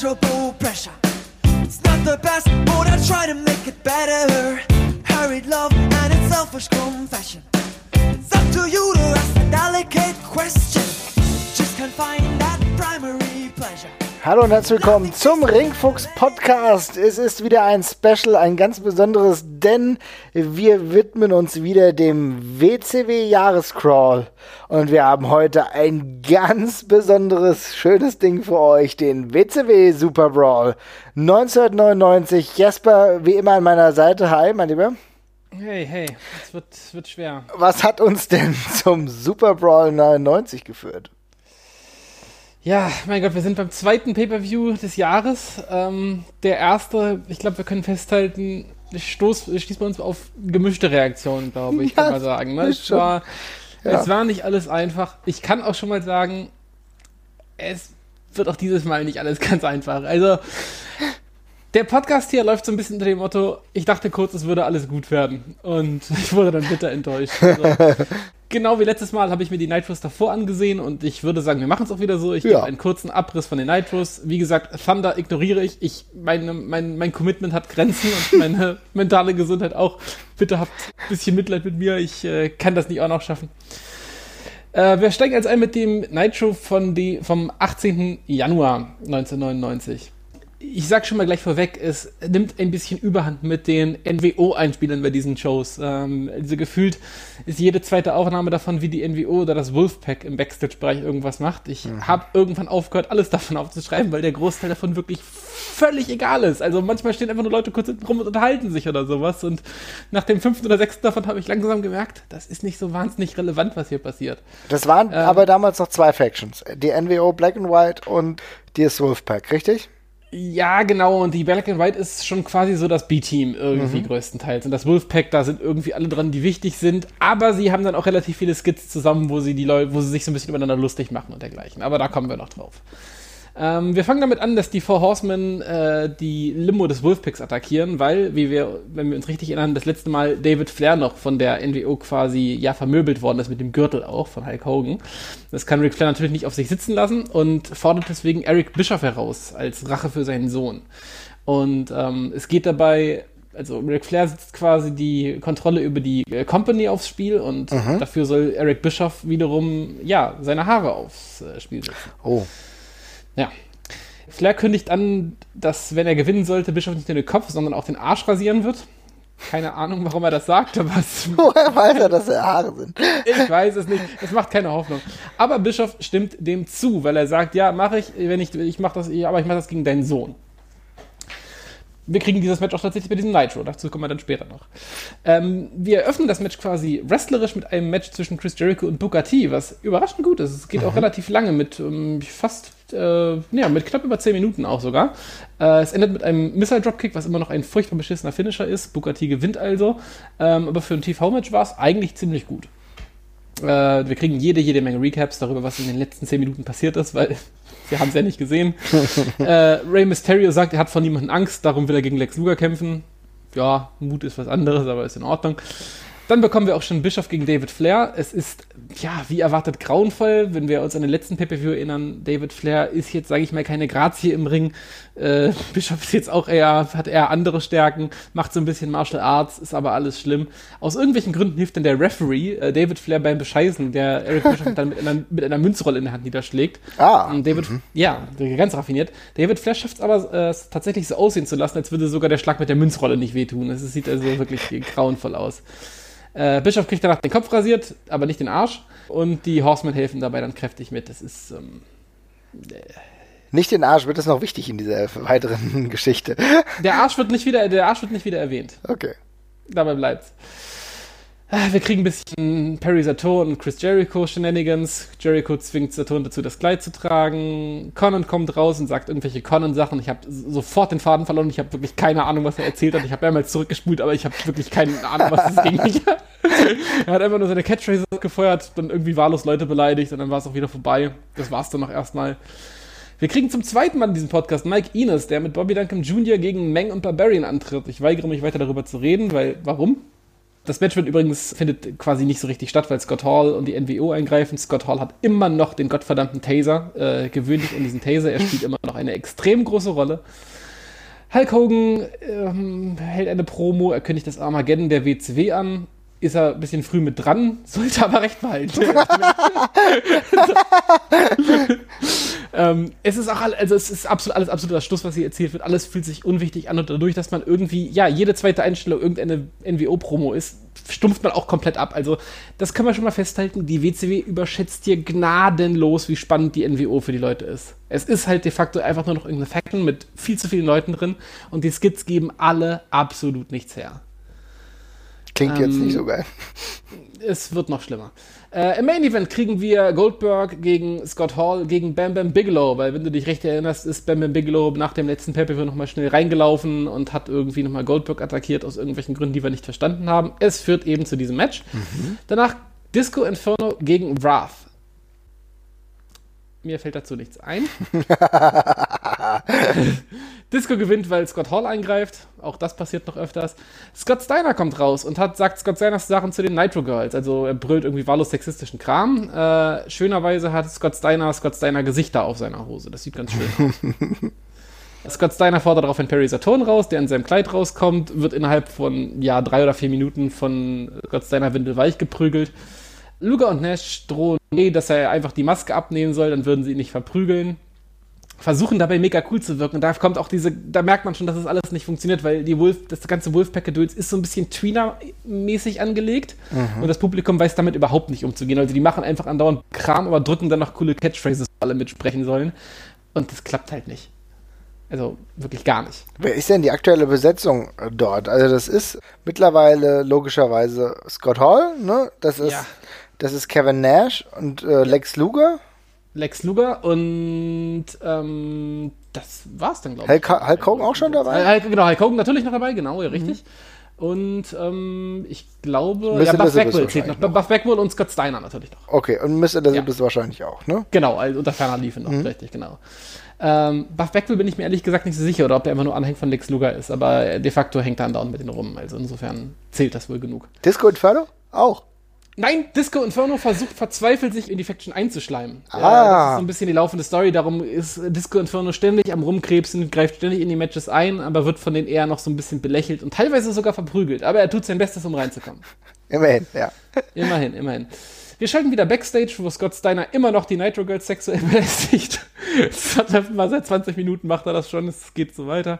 pleasurable pressure. It's not the best, but I try to make it better. Hurried love and its selfish confession. It's up to you to ask a delicate question. Just can't find that primary pleasure. Hallo und herzlich willkommen zum Ringfuchs Podcast. Es ist wieder ein Special, ein ganz besonderes, denn wir widmen uns wieder dem WCW Jahrescrawl und wir haben heute ein ganz besonderes, schönes Ding für euch, den WCW Super Brawl 1999. Jesper, wie immer an meiner Seite. Hi, mein Lieber. Hey, hey, es wird, wird schwer. Was hat uns denn zum Super Brawl 99 geführt? Ja, mein Gott, wir sind beim zweiten Pay-Per-View des Jahres. Ähm, der erste, ich glaube, wir können festhalten, stoß, stieß bei uns auf gemischte Reaktionen, glaube ich, kann man sagen. Ne? Es, war, ja. es war nicht alles einfach. Ich kann auch schon mal sagen, es wird auch dieses Mal nicht alles ganz einfach. Also, der Podcast hier läuft so ein bisschen unter dem Motto, ich dachte kurz, es würde alles gut werden. Und ich wurde dann bitter enttäuscht. Also, genau wie letztes Mal habe ich mir die Nitros davor angesehen und ich würde sagen, wir machen es auch wieder so. Ich ja. gebe einen kurzen Abriss von den Nitros. Wie gesagt, Thunder ignoriere ich. ich meine, mein, mein Commitment hat Grenzen und meine mentale Gesundheit auch. Bitte habt ein bisschen Mitleid mit mir. Ich äh, kann das nicht auch noch schaffen. Äh, wir steigen jetzt ein mit dem Nitro von die, vom 18. Januar 1999 ich sag schon mal gleich vorweg, es nimmt ein bisschen Überhand mit den NWO-Einspielern bei diesen Shows. Ähm, also gefühlt ist jede zweite Aufnahme davon, wie die NWO oder das Wolfpack im Backstage-Bereich irgendwas macht. Ich mhm. habe irgendwann aufgehört, alles davon aufzuschreiben, weil der Großteil davon wirklich völlig egal ist. Also manchmal stehen einfach nur Leute kurz rum und unterhalten sich oder sowas. Und nach dem fünften oder sechsten davon habe ich langsam gemerkt, das ist nicht so wahnsinnig relevant, was hier passiert. Das waren ähm, aber damals noch zwei Factions. Die NWO Black and White und das Wolfpack, richtig? Ja, genau. Und die Black and White ist schon quasi so das B-Team irgendwie mhm. größtenteils. Und das Wolfpack, da sind irgendwie alle dran, die wichtig sind. Aber sie haben dann auch relativ viele Skits zusammen, wo sie die Leute, wo sie sich so ein bisschen übereinander lustig machen und dergleichen. Aber da kommen wir noch drauf. Ähm, wir fangen damit an, dass die Four Horsemen äh, die Limo des Wolfpacks attackieren, weil, wie wir, wenn wir uns richtig erinnern, das letzte Mal David Flair noch von der NWO quasi ja vermöbelt worden ist mit dem Gürtel auch von Hulk Hogan. Das kann Ric Flair natürlich nicht auf sich sitzen lassen und fordert deswegen Eric Bischoff heraus als Rache für seinen Sohn. Und ähm, es geht dabei also Ric Flair setzt quasi die Kontrolle über die äh, Company aufs Spiel und mhm. dafür soll Eric Bischoff wiederum, ja, seine Haare aufs äh, Spiel setzen. Oh. Ja. Flair kündigt an, dass, wenn er gewinnen sollte, Bischof nicht nur den Kopf, sondern auch den Arsch rasieren wird. Keine Ahnung, warum er das sagt, aber es. Woher weiß er, dass er Haare sind? Ich weiß es nicht. Es macht keine Hoffnung. Aber Bischof stimmt dem zu, weil er sagt, ja, mache ich, wenn ich, ich mache das, aber ich mache das gegen deinen Sohn wir kriegen dieses Match auch tatsächlich bei diesem Nitro. Dazu kommen wir dann später noch. Ähm, wir eröffnen das Match quasi wrestlerisch mit einem Match zwischen Chris Jericho und Booker T, was überraschend gut ist. Es geht mhm. auch relativ lange mit ähm, fast, äh, ja, mit knapp über 10 Minuten auch sogar. Äh, es endet mit einem Missile Dropkick, was immer noch ein furchtbar beschissener Finisher ist. Booker T gewinnt also. Ähm, aber für ein TV-Match war es eigentlich ziemlich gut. Äh, wir kriegen jede, jede Menge Recaps darüber, was in den letzten 10 Minuten passiert ist, weil wir haben es ja nicht gesehen. äh, Rey Mysterio sagt, er hat vor niemandem Angst, darum will er gegen Lex Luger kämpfen. Ja, Mut ist was anderes, aber ist in Ordnung. Dann bekommen wir auch schon Bischof gegen David Flair. Es ist, ja, wie erwartet grauenvoll. Wenn wir uns an den letzten Pay-Per-View erinnern, David Flair ist jetzt, sage ich mal, keine Grazie im Ring. Äh, Bischof ist jetzt auch eher, hat eher andere Stärken, macht so ein bisschen Martial Arts, ist aber alles schlimm. Aus irgendwelchen Gründen hilft dann der Referee, äh, David Flair beim Bescheißen, der Eric Bischof dann mit einer, mit einer Münzrolle in der Hand niederschlägt. Ah. Und David, mhm. ja, ganz raffiniert. David Flair schafft es aber äh, tatsächlich so aussehen zu lassen, als würde sogar der Schlag mit der Münzrolle nicht wehtun. Es sieht also wirklich grauenvoll aus. Äh, Bischof kriegt danach den Kopf rasiert, aber nicht den Arsch. Und die Horsemen helfen dabei dann kräftig mit. Das ist. Ähm, äh, nicht den Arsch, wird das noch wichtig in dieser weiteren Geschichte? Der Arsch wird nicht wieder, der Arsch wird nicht wieder erwähnt. Okay. Dabei bleibt's. Ah, wir kriegen ein bisschen Perry Saturn und Chris Jericho Shenanigans. Jericho zwingt Saturn dazu, das Kleid zu tragen. Conan kommt raus und sagt irgendwelche Conan-Sachen. Ich habe sofort den Faden verloren. Ich habe wirklich keine Ahnung, was er erzählt hat. Ich habe mehrmals zurückgespult, aber ich habe wirklich keine Ahnung, was es ging. er hat einfach nur seine Catchphrases gefeuert, dann irgendwie wahllos Leute beleidigt und dann war es auch wieder vorbei. Das war's dann noch erstmal. Wir kriegen zum zweiten Mal in diesem Podcast Mike Ines, der mit Bobby Duncan Jr. gegen Meng und Barbarian antritt. Ich weigere mich weiter darüber zu reden, weil warum? Das Match wird übrigens, findet quasi nicht so richtig statt, weil Scott Hall und die NWO eingreifen. Scott Hall hat immer noch den gottverdammten Taser. Äh, gewöhnlich in diesen Taser. Er spielt immer noch eine extrem große Rolle. Hulk Hogan ähm, hält eine Promo, er kündigt das Armageddon der WCW an. Ist er ein bisschen früh mit dran, sollte aber recht behalten. ähm, es ist auch also es ist absolut alles absoluter Schluss, was hier erzählt wird. Alles fühlt sich unwichtig an und dadurch, dass man irgendwie, ja, jede zweite Einstellung irgendeine NWO-Promo ist, stumpft man auch komplett ab. Also, das können wir schon mal festhalten. Die WCW überschätzt hier gnadenlos, wie spannend die NWO für die Leute ist. Es ist halt de facto einfach nur noch irgendeine Faction mit viel zu vielen Leuten drin und die Skits geben alle absolut nichts her. Klingt ähm, jetzt nicht so geil. Es wird noch schlimmer. Äh, Im Main Event kriegen wir Goldberg gegen Scott Hall gegen Bam Bam Bigelow, weil wenn du dich recht erinnerst, ist Bam Bam Bigelow nach dem letzten Pay-Per-View nochmal schnell reingelaufen und hat irgendwie nochmal Goldberg attackiert aus irgendwelchen Gründen, die wir nicht verstanden haben. Es führt eben zu diesem Match. Mhm. Danach Disco Inferno gegen Wrath. Mir fällt dazu nichts ein. Disco gewinnt, weil Scott Hall eingreift. Auch das passiert noch öfters. Scott Steiner kommt raus und hat, sagt Scott Steiners Sachen zu den Nitro Girls. Also er brüllt irgendwie wahllos sexistischen Kram. Äh, schönerweise hat Scott Steiner Scott Steiner Gesichter auf seiner Hose. Das sieht ganz schön aus. Scott Steiner fordert daraufhin Perry Saturn raus, der in seinem Kleid rauskommt, wird innerhalb von ja, drei oder vier Minuten von Scott Steiner windelweich geprügelt. Luger und Nash drohen, dass er einfach die Maske abnehmen soll, dann würden sie ihn nicht verprügeln. Versuchen dabei mega cool zu wirken. Und da kommt auch diese, da merkt man schon, dass es das alles nicht funktioniert, weil die Wolf, das ganze Wolfpack-Gedöns ist so ein bisschen Tweener-mäßig angelegt. Mhm. Und das Publikum weiß damit überhaupt nicht umzugehen. Also die machen einfach andauernd Kram, aber drücken dann noch coole Catchphrases, wo alle mitsprechen sollen. Und das klappt halt nicht. Also wirklich gar nicht. Wer ist denn die aktuelle Besetzung dort? Also das ist mittlerweile logischerweise Scott Hall, ne? Das ist ja. Das ist Kevin Nash und äh, Lex Luger. Lex Luger und ähm, das war's dann, glaube ich. Hulk, Hulk Hogan auch schon dabei? Hulk, genau, Hulk Hogan natürlich noch dabei, genau, ja, richtig. Mhm. Und ähm, ich glaube, Mr. ja, Buff Bagwell zählt noch. noch. Buff Bagwell und Scott Steiner natürlich noch. Okay, und Mr. Elizabeth ja. wahrscheinlich auch, ne? Genau, also unter ferner Liefen noch, mhm. richtig, genau. Ähm, Buff Bagwell bin ich mir ehrlich gesagt nicht so sicher, oder ob der einfach nur Anhäng von Lex Luger ist, aber de facto hängt er andauernd mit denen rum. Also insofern zählt das wohl genug. Disco Inferno? Auch. Nein, Disco Inferno versucht verzweifelt sich in die Faction einzuschleimen. Ah. Ja, das ist so ein bisschen die laufende Story. Darum ist Disco Inferno ständig am Rumkrebsen, greift ständig in die Matches ein, aber wird von denen eher noch so ein bisschen belächelt und teilweise sogar verprügelt. Aber er tut sein Bestes, um reinzukommen. Immerhin, ja. Immerhin, immerhin. Wir schalten wieder Backstage, wo Scott Steiner immer noch die Nitro Girls sexuell belästigt. mal seit 20 Minuten macht er das schon, es geht so weiter.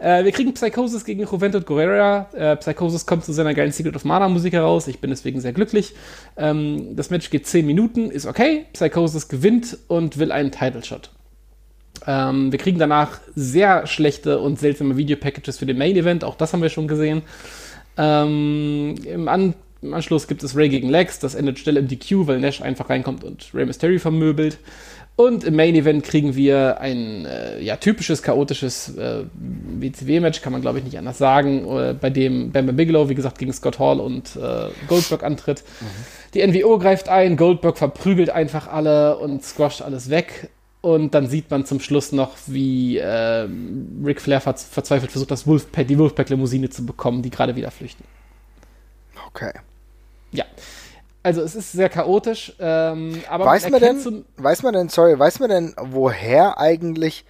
Äh, wir kriegen Psychosis gegen Juventud Guerrera. Äh, Psychosis kommt zu seiner geilen Secret of Mana Musik heraus. Ich bin deswegen sehr glücklich. Ähm, das Match geht 10 Minuten, ist okay. Psychosis gewinnt und will einen Title Shot. Ähm, wir kriegen danach sehr schlechte und seltsame Videopackages für den Main Event. Auch das haben wir schon gesehen. Ähm, Im An im Anschluss gibt es Ray gegen Lex, das endet schnell im DQ, weil Nash einfach reinkommt und Ray Mysterio vermöbelt. Und im Main Event kriegen wir ein äh, ja, typisches, chaotisches äh, WCW-Match, kann man glaube ich nicht anders sagen, äh, bei dem Bam Bam Bigelow, wie gesagt, gegen Scott Hall und äh, Goldberg antritt. Mhm. Die NWO greift ein, Goldberg verprügelt einfach alle und squasht alles weg. Und dann sieht man zum Schluss noch, wie äh, Ric Flair ver verzweifelt versucht, das Wolfpack, die Wolfpack-Limousine zu bekommen, die gerade wieder flüchten. Okay. Ja. Also es ist sehr chaotisch, ähm, aber weiß man, denn, so weiß man denn, sorry, weiß man denn, woher eigentlich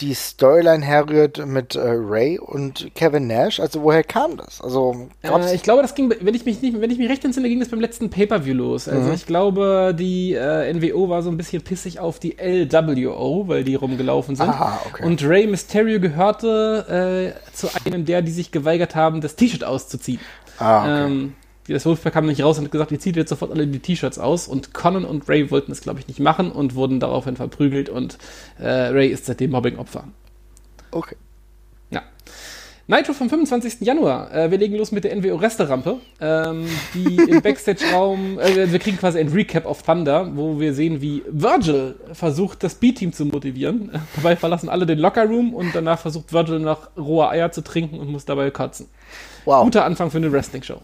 die Storyline herrührt mit äh, Ray und Kevin Nash? Also woher kam das? Also äh, ich glaube, das ging, wenn ich mich nicht, wenn ich mich recht entsinne, ging das beim letzten Pay-per-View los. Also mhm. ich glaube, die äh, NWO war so ein bisschen pissig auf die LWO, weil die rumgelaufen sind. Aha, okay. Und Ray Mysterio gehörte äh, zu einem der, die sich geweigert haben, das T-Shirt auszuziehen. Ah, okay. Ähm, das Wolfpack kam nicht raus und hat gesagt, ihr zieht jetzt sofort alle die T-Shirts aus. Und Conan und Ray wollten es, glaube ich, nicht machen und wurden daraufhin verprügelt. Und äh, Ray ist seitdem Mobbing-Opfer. Okay. Ja. Nitro vom 25. Januar. Äh, wir legen los mit der NWO-Resterampe, ähm, die im Backstage-Raum, äh, wir kriegen quasi ein Recap of Thunder, wo wir sehen, wie Virgil versucht, das B-Team zu motivieren. Dabei verlassen alle den Locker-Room und danach versucht Virgil noch rohe Eier zu trinken und muss dabei kotzen. Wow. Guter Anfang für eine Wrestling-Show.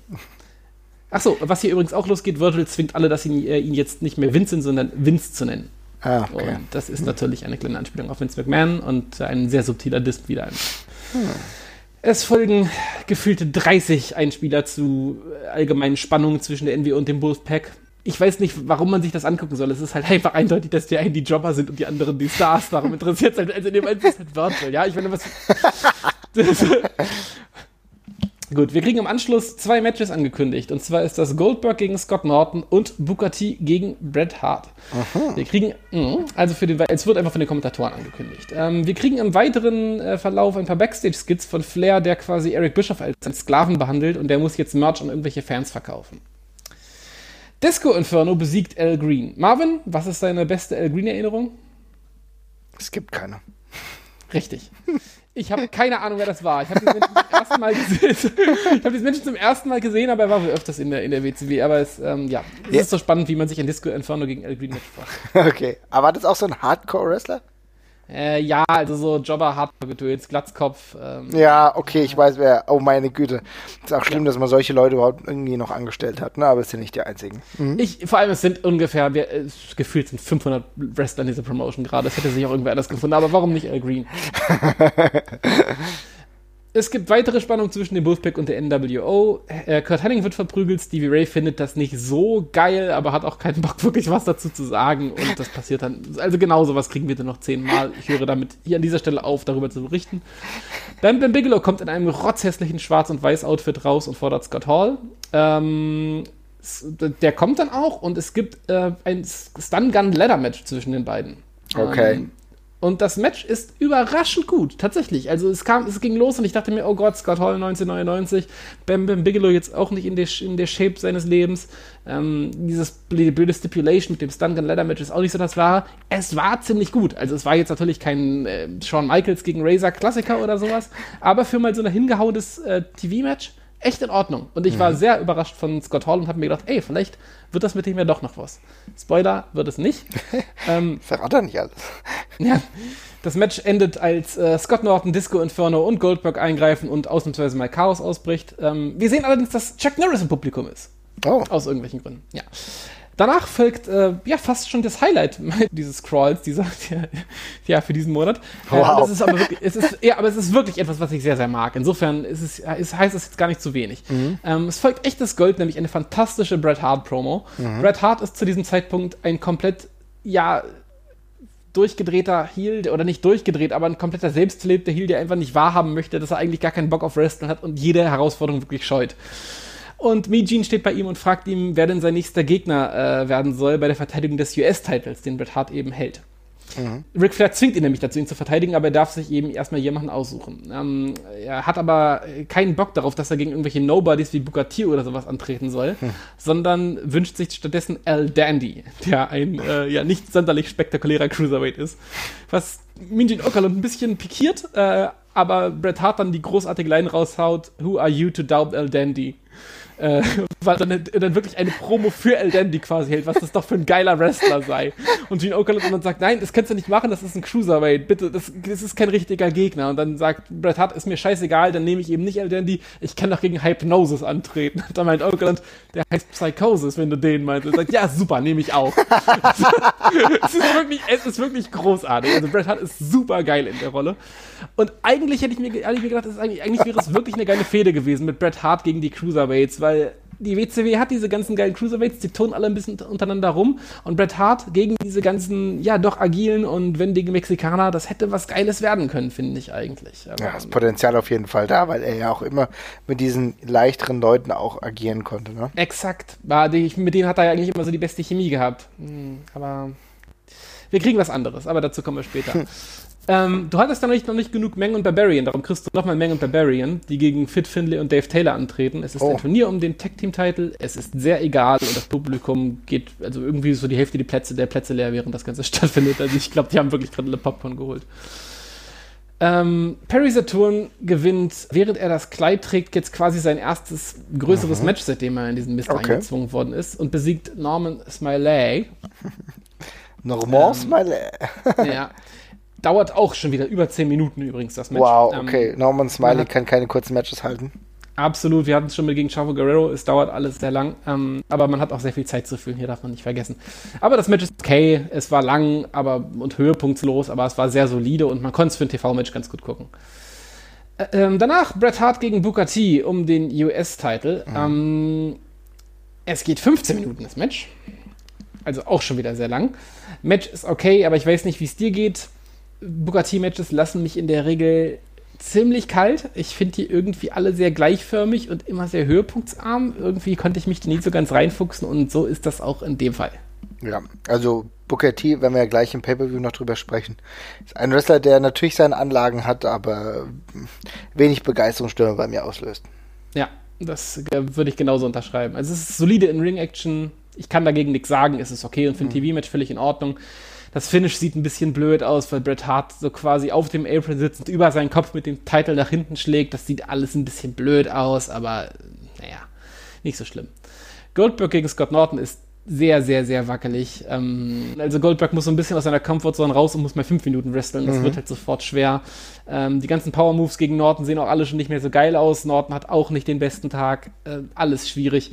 Achso, was hier übrigens auch losgeht, Virgil zwingt alle, dass ihn, äh, ihn jetzt nicht mehr Vincent, sondern Vince zu nennen. Ah, okay. Und das ist natürlich eine kleine Anspielung auf Vince McMahon und ein sehr subtiler Diss wieder. Hm. Es folgen gefühlte 30 Einspieler zu allgemeinen Spannungen zwischen der NWO und dem Wolfpack. ich weiß nicht, warum man sich das angucken soll. Es ist halt einfach eindeutig, dass die einen die Jobber sind und die anderen die Stars. Warum interessiert es halt, also in dem einen ist halt Virgil, ja? Ich meine, was. Gut, wir kriegen im Anschluss zwei Matches angekündigt. Und zwar ist das Goldberg gegen Scott Norton und Booker T gegen Bret Hart. Aha. Wir kriegen, mh, also für den, es wird einfach von den Kommentatoren angekündigt. Ähm, wir kriegen im weiteren äh, Verlauf ein paar Backstage-Skits von Flair, der quasi Eric Bischoff als Sklaven behandelt und der muss jetzt Merch an irgendwelche Fans verkaufen. Disco Inferno besiegt Al Green. Marvin, was ist deine beste Al Green-Erinnerung? Es gibt keine. Richtig. Ich habe keine Ahnung, wer das war. Ich habe diesen Menschen zum ersten Mal gesehen. ich habe diesen Menschen zum ersten Mal gesehen, aber er war wohl öfters in der, in der WCW. Aber es, ähm, ja, es ja. ist so spannend, wie man sich ein Disco Inferno gegen Al Green mitfragt. Okay. Aber war das auch so ein Hardcore-Wrestler? Äh, ja, also so Jobber, Hardcore-Gedöns, Glatzkopf. Ähm, ja, okay, ich weiß wer. Oh meine Güte. Ist auch schlimm, ja. dass man solche Leute überhaupt irgendwie noch angestellt hat, ne? aber es sind nicht die einzigen. Mhm. Ich, vor allem, es sind ungefähr, wir, äh, gefühlt sind 500 Wrestler in dieser Promotion gerade. Es hätte sich auch irgendwer anders gefunden, aber warum nicht Al Green? Es gibt weitere Spannung zwischen dem Wolfpack und der NWO. Äh, Kurt Henning wird verprügelt, Stevie Ray findet das nicht so geil, aber hat auch keinen Bock, wirklich was dazu zu sagen. Und das passiert dann. Also genau sowas kriegen wir dann noch zehnmal. Ich höre damit hier an dieser Stelle auf, darüber zu berichten. Bam Bam Bigelow kommt in einem rotzhässlichen Schwarz- und Weiß-Outfit raus und fordert Scott Hall. Ähm, der kommt dann auch und es gibt äh, ein Stun-Gun-Ladder-Match zwischen den beiden. Okay. Ähm, und das Match ist überraschend gut, tatsächlich. Also es kam, es ging los und ich dachte mir, oh Gott, Scott Hall 1999, Bam Bam Bigelow jetzt auch nicht in der, in der Shape seines Lebens. Ähm, dieses blöde Stipulation mit dem Stun Gun Ladder Match ist auch nicht so das war. Es war ziemlich gut. Also es war jetzt natürlich kein äh, Shawn Michaels gegen Razor Klassiker oder sowas, aber für mal so ein hingehauenes äh, TV-Match echt in Ordnung. Und ich war mhm. sehr überrascht von Scott Hall und habe mir gedacht, ey, vielleicht wird das mit dem ja doch noch was. Spoiler, wird es nicht. ähm, Verrat er nicht alles. ja, das Match endet, als äh, Scott Norton, Disco Inferno und Goldberg eingreifen und ausnahmsweise mal Chaos ausbricht. Ähm, wir sehen allerdings, dass Chuck Norris im Publikum ist. Oh. Aus irgendwelchen Gründen, ja. Danach folgt äh, ja fast schon das Highlight dieses Crawls, dieser, ja, für diesen Monat. Äh, wow. Äh, es ist aber wirklich, es ist, ja, aber es ist wirklich etwas, was ich sehr, sehr mag. Insofern ist es, ist, heißt es jetzt gar nicht zu wenig. Mhm. Ähm, es folgt echtes Gold, nämlich eine fantastische Bret Hart Promo. Mhm. Bret Hart ist zu diesem Zeitpunkt ein komplett, ja, durchgedrehter Heel, oder nicht durchgedreht, aber ein kompletter selbstverlebter Heel, der einfach nicht wahrhaben möchte, dass er eigentlich gar keinen Bock auf Wrestling hat und jede Herausforderung wirklich scheut. Und Mijin steht bei ihm und fragt ihm, wer denn sein nächster Gegner äh, werden soll bei der Verteidigung des US-Titles, den Bret Hart eben hält. Mhm. Ric Flair zwingt ihn nämlich dazu, ihn zu verteidigen, aber er darf sich eben erstmal jemanden aussuchen. Ähm, er hat aber keinen Bock darauf, dass er gegen irgendwelche Nobodies wie Bugatti oder sowas antreten soll, mhm. sondern wünscht sich stattdessen Al Dandy, der ein äh, ja nicht sonderlich spektakulärer Cruiserweight ist. Was Minjin Okerlund ein bisschen pikiert, äh, aber Bret Hart dann die großartige Line raushaut: Who are you to doubt Al Dandy? Äh, weil dann, dann wirklich eine Promo für El Dandy quasi hält, was das doch für ein geiler Wrestler sei. Und Gene Okerlund dann sagt, nein, das kannst du nicht machen, das ist ein Cruiserweight, bitte, das, das ist kein richtiger Gegner. Und dann sagt Bret Hart, ist mir scheißegal, dann nehme ich eben nicht El Dandy, ich kann doch gegen Hypnosis antreten. Und dann meint Okerlund, der heißt Psychosis, wenn du den meinst. Und sagt, ja, super, nehme ich auch. es, ist wirklich, es ist wirklich großartig. Also Bret Hart ist super geil in der Rolle. Und eigentlich hätte ich mir, hätte ich mir gedacht, eigentlich, eigentlich wäre es wirklich eine geile Fehde gewesen mit Bret Hart gegen die Cruiserweights, weil die WCW hat diese ganzen geilen Cruiserweights, die turnen alle ein bisschen untereinander rum. Und Bret Hart gegen diese ganzen, ja, doch agilen und wendigen Mexikaner, das hätte was Geiles werden können, finde ich eigentlich. Aber, ja, das Potenzial auf jeden Fall da, weil er ja auch immer mit diesen leichteren Leuten auch agieren konnte. Ne? Exakt. Mit denen hat er ja eigentlich immer so die beste Chemie gehabt. Hm, aber wir kriegen was anderes, aber dazu kommen wir später. Ähm, du hattest da noch nicht, noch nicht genug Meng und Barbarian, darum kriegst du nochmal Meng und Barbarian, die gegen Fit Finlay und Dave Taylor antreten. Es ist oh. ein Turnier um den Tag-Team-Titel, es ist sehr egal und das Publikum geht, also irgendwie so die Hälfte die Plätze, der Plätze leer, während das Ganze stattfindet. Also ich glaube, die haben wirklich gerade alle Popcorn geholt. Ähm, Perry Saturn gewinnt, während er das Kleid trägt, jetzt quasi sein erstes größeres mhm. Match, seitdem er in diesen Mist okay. eingezwungen worden ist und besiegt Norman Smiley. Norman ähm, Smiley. ja. Dauert auch schon wieder über 10 Minuten übrigens das Match. Wow, okay. Ähm, Norman Smiley kann keine kurzen Matches halten. Absolut, wir hatten es schon mal gegen Chavo Guerrero, es dauert alles sehr lang, ähm, aber man hat auch sehr viel Zeit zu füllen, hier darf man nicht vergessen. Aber das Match ist okay, es war lang aber, und höhepunktslos, aber es war sehr solide und man konnte es für ein TV-Match ganz gut gucken. Äh, ähm, danach Bret Hart gegen Booker T um den US-Titel. Mhm. Ähm, Es geht 15 Minuten das Match. Also auch schon wieder sehr lang. Match ist okay, aber ich weiß nicht, wie es dir geht. Booker T-Matches lassen mich in der Regel ziemlich kalt. Ich finde die irgendwie alle sehr gleichförmig und immer sehr höhepunktsarm. Irgendwie konnte ich mich da nie so ganz reinfuchsen und so ist das auch in dem Fall. Ja, also Booker T, wenn wir ja gleich im Pay-Per-View noch drüber sprechen, ist ein Wrestler, der natürlich seine Anlagen hat, aber wenig Begeisterungsstürme bei mir auslöst. Ja, das äh, würde ich genauso unterschreiben. Also es ist solide in Ring-Action. Ich kann dagegen nichts sagen. Es ist okay und für ein mhm. TV-Match völlig in Ordnung. Das Finish sieht ein bisschen blöd aus, weil Bret Hart so quasi auf dem Apron sitzend über seinen Kopf mit dem Titel nach hinten schlägt. Das sieht alles ein bisschen blöd aus, aber naja, nicht so schlimm. Goldberg gegen Scott Norton ist sehr, sehr, sehr wackelig. Ähm, also Goldberg muss so ein bisschen aus seiner Comfortzone raus und muss mal fünf Minuten wresteln. Das mhm. wird halt sofort schwer. Ähm, die ganzen Power Moves gegen Norton sehen auch alle schon nicht mehr so geil aus. Norton hat auch nicht den besten Tag. Äh, alles schwierig.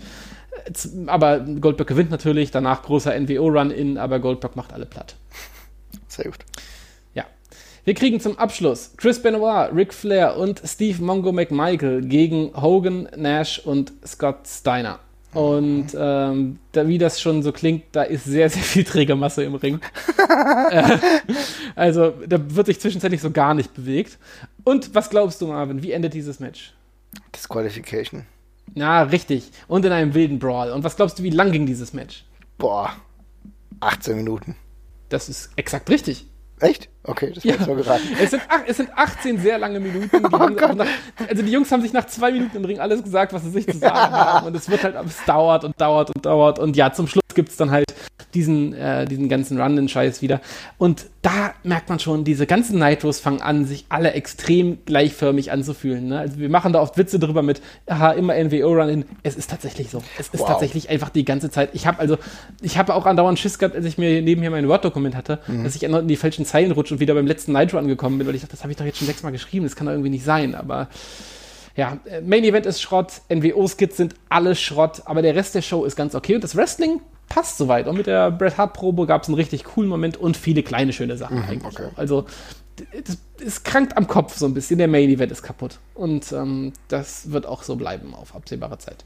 Aber Goldberg gewinnt natürlich. Danach großer NWO-Run-In, aber Goldberg macht alle platt. Sehr gut. Ja. Wir kriegen zum Abschluss Chris Benoit, Ric Flair und Steve Mongo McMichael gegen Hogan, Nash und Scott Steiner. Und ähm, da, wie das schon so klingt, da ist sehr, sehr viel Trägermasse im Ring. äh, also da wird sich zwischenzeitlich so gar nicht bewegt. Und was glaubst du, Marvin, wie endet dieses Match? Disqualification. Na, richtig. Und in einem wilden Brawl. Und was glaubst du, wie lang ging dieses Match? Boah, 18 Minuten. Das ist exakt richtig. Echt? Okay, das war ja. mal geraten. Es sind, es sind 18 sehr lange Minuten. Die oh nach, also die Jungs haben sich nach zwei Minuten im Ring alles gesagt, was sie sich zu sagen haben. Und es wird halt, es dauert und dauert und dauert. Und ja, zum Schluss gibt es dann halt diesen, äh, diesen ganzen Run-In-Scheiß wieder. Und da merkt man schon, diese ganzen Nitros fangen an, sich alle extrem gleichförmig anzufühlen. Ne? Also wir machen da oft Witze drüber mit, aha, immer NWO-Run-In. Es ist tatsächlich so. Es ist wow. tatsächlich einfach die ganze Zeit. Ich habe also, ich habe auch andauernd Schiss gehabt, als ich mir nebenher mein Word-Dokument hatte, mhm. dass ich in die falschen Zeilen rutsche und wieder beim letzten Nitro angekommen bin, weil ich dachte, das habe ich doch jetzt schon sechsmal geschrieben, das kann doch irgendwie nicht sein. Aber ja, Main Event ist Schrott, NWO-Skits sind alle Schrott, aber der Rest der Show ist ganz okay und das Wrestling passt soweit. Und mit der Bret Hart-Probe gab es einen richtig coolen Moment und viele kleine schöne Sachen mhm, eigentlich. Okay. Auch. Also es krankt am Kopf so ein bisschen. Der Main Event ist kaputt. Und ähm, das wird auch so bleiben auf absehbare Zeit.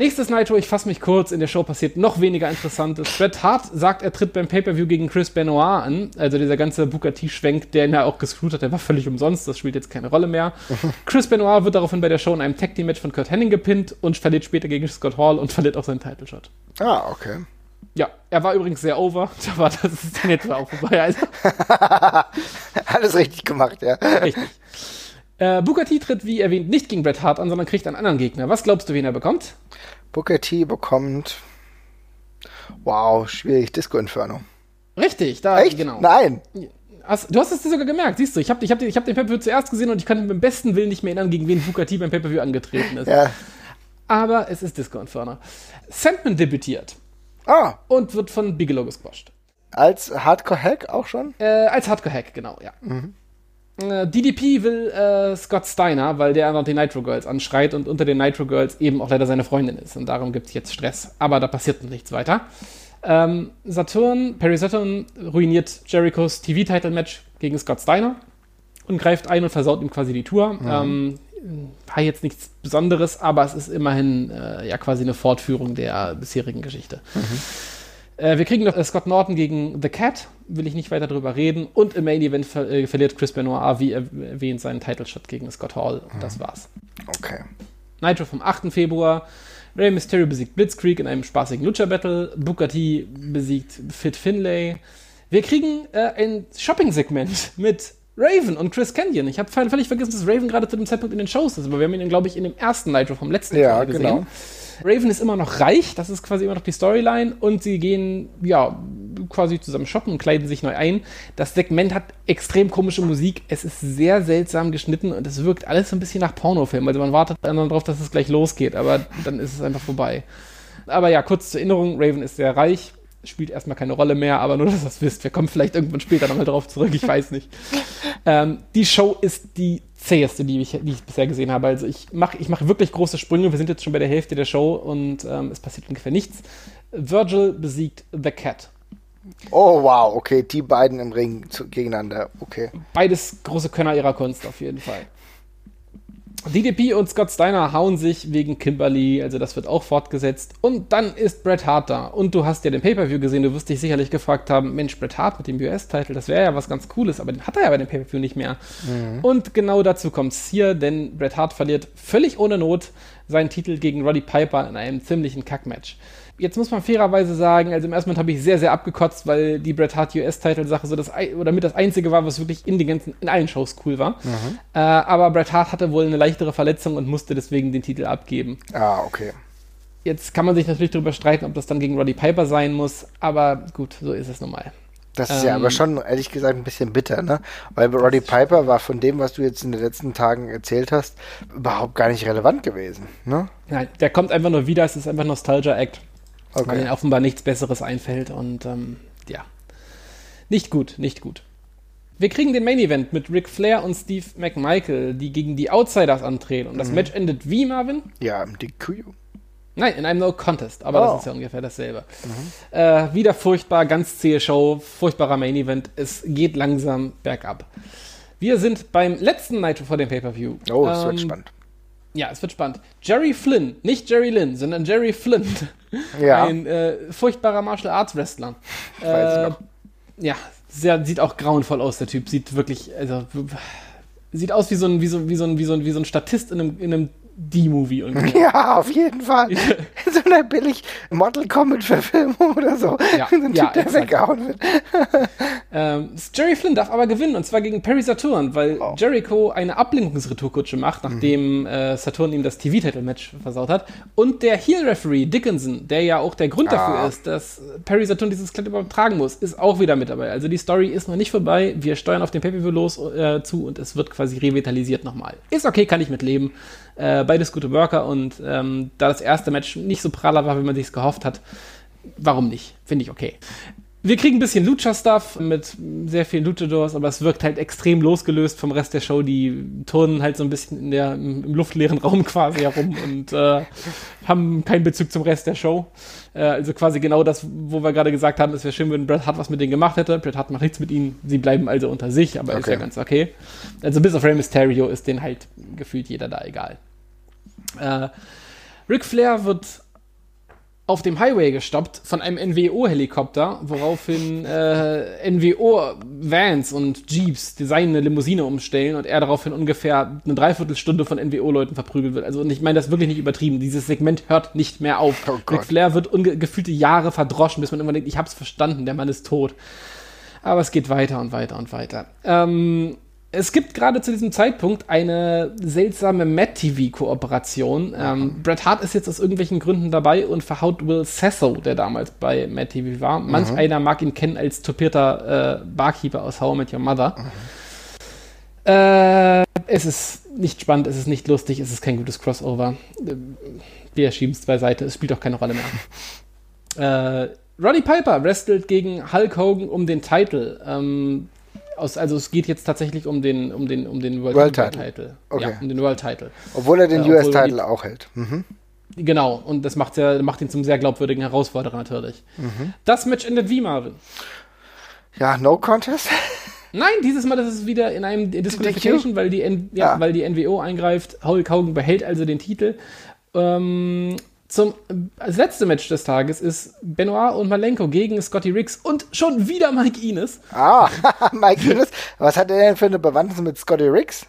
Nächstes Nitro, ich fasse mich kurz, in der Show passiert noch weniger Interessantes. Bret Hart sagt, er tritt beim Pay-Per-View gegen Chris Benoit an. Also dieser ganze Booker T-Schwenk, der ihn ja auch gescrewt hat, der war völlig umsonst, das spielt jetzt keine Rolle mehr. Chris Benoit wird daraufhin bei der Show in einem Tag-Team-Match von Kurt Hennig gepinnt und verliert später gegen Scott Hall und verliert auch seinen Title-Shot. Ah, okay. Ja, er war übrigens sehr over. Da war das ist dann jetzt auch vorbei. Also. Alles richtig gemacht, ja. Richtig. Äh, Booker T tritt, wie erwähnt, nicht gegen Bret Hart an, sondern kriegt einen anderen Gegner. Was glaubst du, wen er bekommt? Booker T bekommt. Wow, schwierig. Disco Inferno. Richtig, da, Echt? genau. Nein. Hast, du hast es dir sogar gemerkt, siehst du. Ich habe ich hab, ich hab den Pay-Per-View zuerst gesehen und ich kann mit besten Willen nicht mehr erinnern, gegen wen Booker T beim Pay-Per-View angetreten ist. Ja. Aber es ist Disco Inferno. Sandman debütiert. Ah. Und wird von Bigelow gesquasht. Als Hardcore-Hack auch schon? Äh, als Hardcore-Hack, genau, ja. Mhm. Äh, DDP will äh, Scott Steiner, weil der einfach die Nitro Girls anschreit und unter den Nitro Girls eben auch leider seine Freundin ist. Und darum gibt es jetzt Stress. Aber da passiert noch nichts weiter. Ähm, Saturn, Perry Saturn ruiniert Jerichos TV-Title-Match gegen Scott Steiner und greift ein und versaut ihm quasi die Tour. Mhm. Ähm, war jetzt nichts Besonderes, aber es ist immerhin äh, ja quasi eine Fortführung der bisherigen Geschichte. Mhm. Äh, wir kriegen noch äh, Scott Norton gegen The Cat, will ich nicht weiter drüber reden. Und im Main Event ver äh, verliert Chris Benoit, wie erwähnt, seinen Title Shot gegen Scott Hall. Und mhm. das war's. Okay. Nitro vom 8. Februar. Rey Mysterio besiegt Blitzkrieg in einem spaßigen Lucha-Battle. Booker T besiegt Fit Finlay. Wir kriegen äh, ein Shopping-Segment mit Raven und Chris Canyon. Ich habe völlig vergessen, dass Raven gerade zu dem Zeitpunkt in den Shows ist, aber wir haben ihn, glaube ich, in dem ersten Nitro vom letzten ja, Jahr gesehen. Genau. Raven ist immer noch reich, das ist quasi immer noch die Storyline und sie gehen, ja, quasi zusammen shoppen und kleiden sich neu ein. Das Segment hat extrem komische Musik, es ist sehr seltsam geschnitten und es wirkt alles so ein bisschen nach Pornofilm. Also man wartet dann darauf, dass es gleich losgeht, aber dann ist es einfach vorbei. Aber ja, kurz zur Erinnerung, Raven ist sehr reich, spielt erstmal keine Rolle mehr, aber nur, dass ihr das wisst. Wir kommen vielleicht irgendwann später nochmal drauf zurück, ich weiß nicht. ähm, die Show ist die zäheste, die ich, die ich bisher gesehen habe. Also ich mache ich mach wirklich große Sprünge. Wir sind jetzt schon bei der Hälfte der Show und ähm, es passiert ungefähr nichts. Virgil besiegt The Cat. Oh wow, okay, die beiden im Ring zu, gegeneinander, okay. Beides große Könner ihrer Kunst auf jeden Fall. DDP und Scott Steiner hauen sich wegen Kimberly, also das wird auch fortgesetzt. Und dann ist Bret Hart da. Und du hast ja den Pay-Per-View gesehen, du wirst dich sicherlich gefragt haben, Mensch, Bret Hart mit dem US-Titel, das wäre ja was ganz Cooles, aber den hat er ja bei dem Pay-Per-View nicht mehr. Mhm. Und genau dazu kommt es hier, denn Bret Hart verliert völlig ohne Not seinen Titel gegen Roddy Piper in einem ziemlichen Kackmatch. Jetzt muss man fairerweise sagen, also im ersten Moment habe ich sehr, sehr abgekotzt, weil die Bret Hart US-Title-Sache so das, oder mit das einzige war, was wirklich in den ganzen, in allen Shows cool war. Mhm. Äh, aber Bret Hart hatte wohl eine leichtere Verletzung und musste deswegen den Titel abgeben. Ah, okay. Jetzt kann man sich natürlich darüber streiten, ob das dann gegen Roddy Piper sein muss, aber gut, so ist es nun mal. Das ist ähm, ja aber ähm, schon, ehrlich gesagt, ein bisschen bitter, ne? Weil Roddy Piper war von dem, was du jetzt in den letzten Tagen erzählt hast, überhaupt gar nicht relevant gewesen, ne? Nein, der kommt einfach nur wieder, es ist einfach Nostalgia-Act. Okay. Weil ihnen offenbar nichts Besseres einfällt und ähm, ja. Nicht gut, nicht gut. Wir kriegen den Main Event mit Ric Flair und Steve McMichael, die gegen die Outsiders antreten. Und das mhm. Match endet wie, Marvin? Ja, im DQ. Nein, in einem No Contest, aber oh. das ist ja ungefähr dasselbe. Mhm. Äh, wieder furchtbar, ganz zähe Show, furchtbarer Main Event. Es geht langsam bergab. Wir sind beim letzten Night vor dem Pay-Per-View. Oh, es ähm, wird spannend. Ja, es wird spannend. Jerry Flynn, nicht Jerry Lynn, sondern Jerry Flynn. Ja. Ein äh, furchtbarer Martial Arts Wrestler. Äh, ja, sehr, sieht auch grauenvoll aus, der Typ. Sieht wirklich, also, sieht aus wie so ein, wie so, wie so ein, wie so ein, wie so ein Statist in einem, in einem D-Movie irgendwie. Ja, auf jeden Fall. In so einer billig Mortal Kombat-Verfilmung oder so. Ja, so ein ja, Typ, der weggehauen wird. ähm, Jerry Flynn darf aber gewinnen und zwar gegen Perry Saturn, weil oh. Jericho eine Ablenkungsretourkutsche macht, nachdem mhm. äh, Saturn ihm das TV-Title-Match versaut hat. Und der Heel-Referee Dickinson, der ja auch der Grund dafür ah. ist, dass Perry Saturn dieses Kleid übertragen muss, ist auch wieder mit dabei. Also die Story ist noch nicht vorbei. Wir steuern auf den Pay-Per-View los äh, zu und es wird quasi revitalisiert nochmal. Ist okay, kann ich mitleben. Äh, beides gute Worker und ähm, da das erste Match nicht so praller war, wie man sich gehofft hat, warum nicht? Finde ich okay. Wir kriegen ein bisschen Lucha-Stuff mit sehr vielen Luchadors, aber es wirkt halt extrem losgelöst vom Rest der Show. Die turnen halt so ein bisschen in der, im, luftleeren Raum quasi herum und äh, haben keinen Bezug zum Rest der Show. Äh, also quasi genau das, wo wir gerade gesagt haben, es wäre schön, wenn Bret Hart was mit denen gemacht hätte. Bret Hart macht nichts mit ihnen. Sie bleiben also unter sich, aber okay. ist ja ganz okay. Also bis auf Rey Mysterio ist denen halt gefühlt jeder da egal. Äh, Ric Flair wird auf dem Highway gestoppt von einem NWO-Helikopter, woraufhin äh, NWO-Vans und Jeeps seine Limousine umstellen und er daraufhin ungefähr eine Dreiviertelstunde von NWO-Leuten verprügelt wird. Also und ich meine das wirklich nicht übertrieben. Dieses Segment hört nicht mehr auf. Oh Ric Flair wird gefühlte Jahre verdroschen, bis man immer denkt, ich hab's verstanden, der Mann ist tot. Aber es geht weiter und weiter und weiter. Ähm, es gibt gerade zu diesem Zeitpunkt eine seltsame Matt-TV-Kooperation. Ähm, Bret Hart ist jetzt aus irgendwelchen Gründen dabei und verhaut Will Sasso, der damals bei Matt TV war. Mhm. Manch einer mag ihn kennen als topierter äh, Barkeeper aus How I Met Your Mother. Mhm. Äh, es ist nicht spannend, es ist nicht lustig, es ist kein gutes Crossover. Wir schieben es beiseite, es spielt auch keine Rolle mehr. äh, Roddy Piper wrestelt gegen Hulk Hogan um den Titel. Ähm, aus, also es geht jetzt tatsächlich um den, um den, um den World, World Title. Title. Okay. Ja, um den World Title. Obwohl er den äh, US-Title auch hält. Mhm. Genau, und das macht, ja, macht ihn zum sehr glaubwürdigen Herausforderer natürlich. Mhm. Das Match endet wie, Marvin? Ja, No Contest? Nein, dieses Mal ist es wieder in einem Disqualification, weil die, N ja, ja. weil die NWO eingreift. Hulk Hogan behält also den Titel. Ähm, zum das letzte Match des Tages ist Benoit und Malenko gegen Scotty Riggs und schon wieder Mike Ines. Ah, Mike Ines. Was hat er denn für eine Bewandtnis mit Scotty Riggs?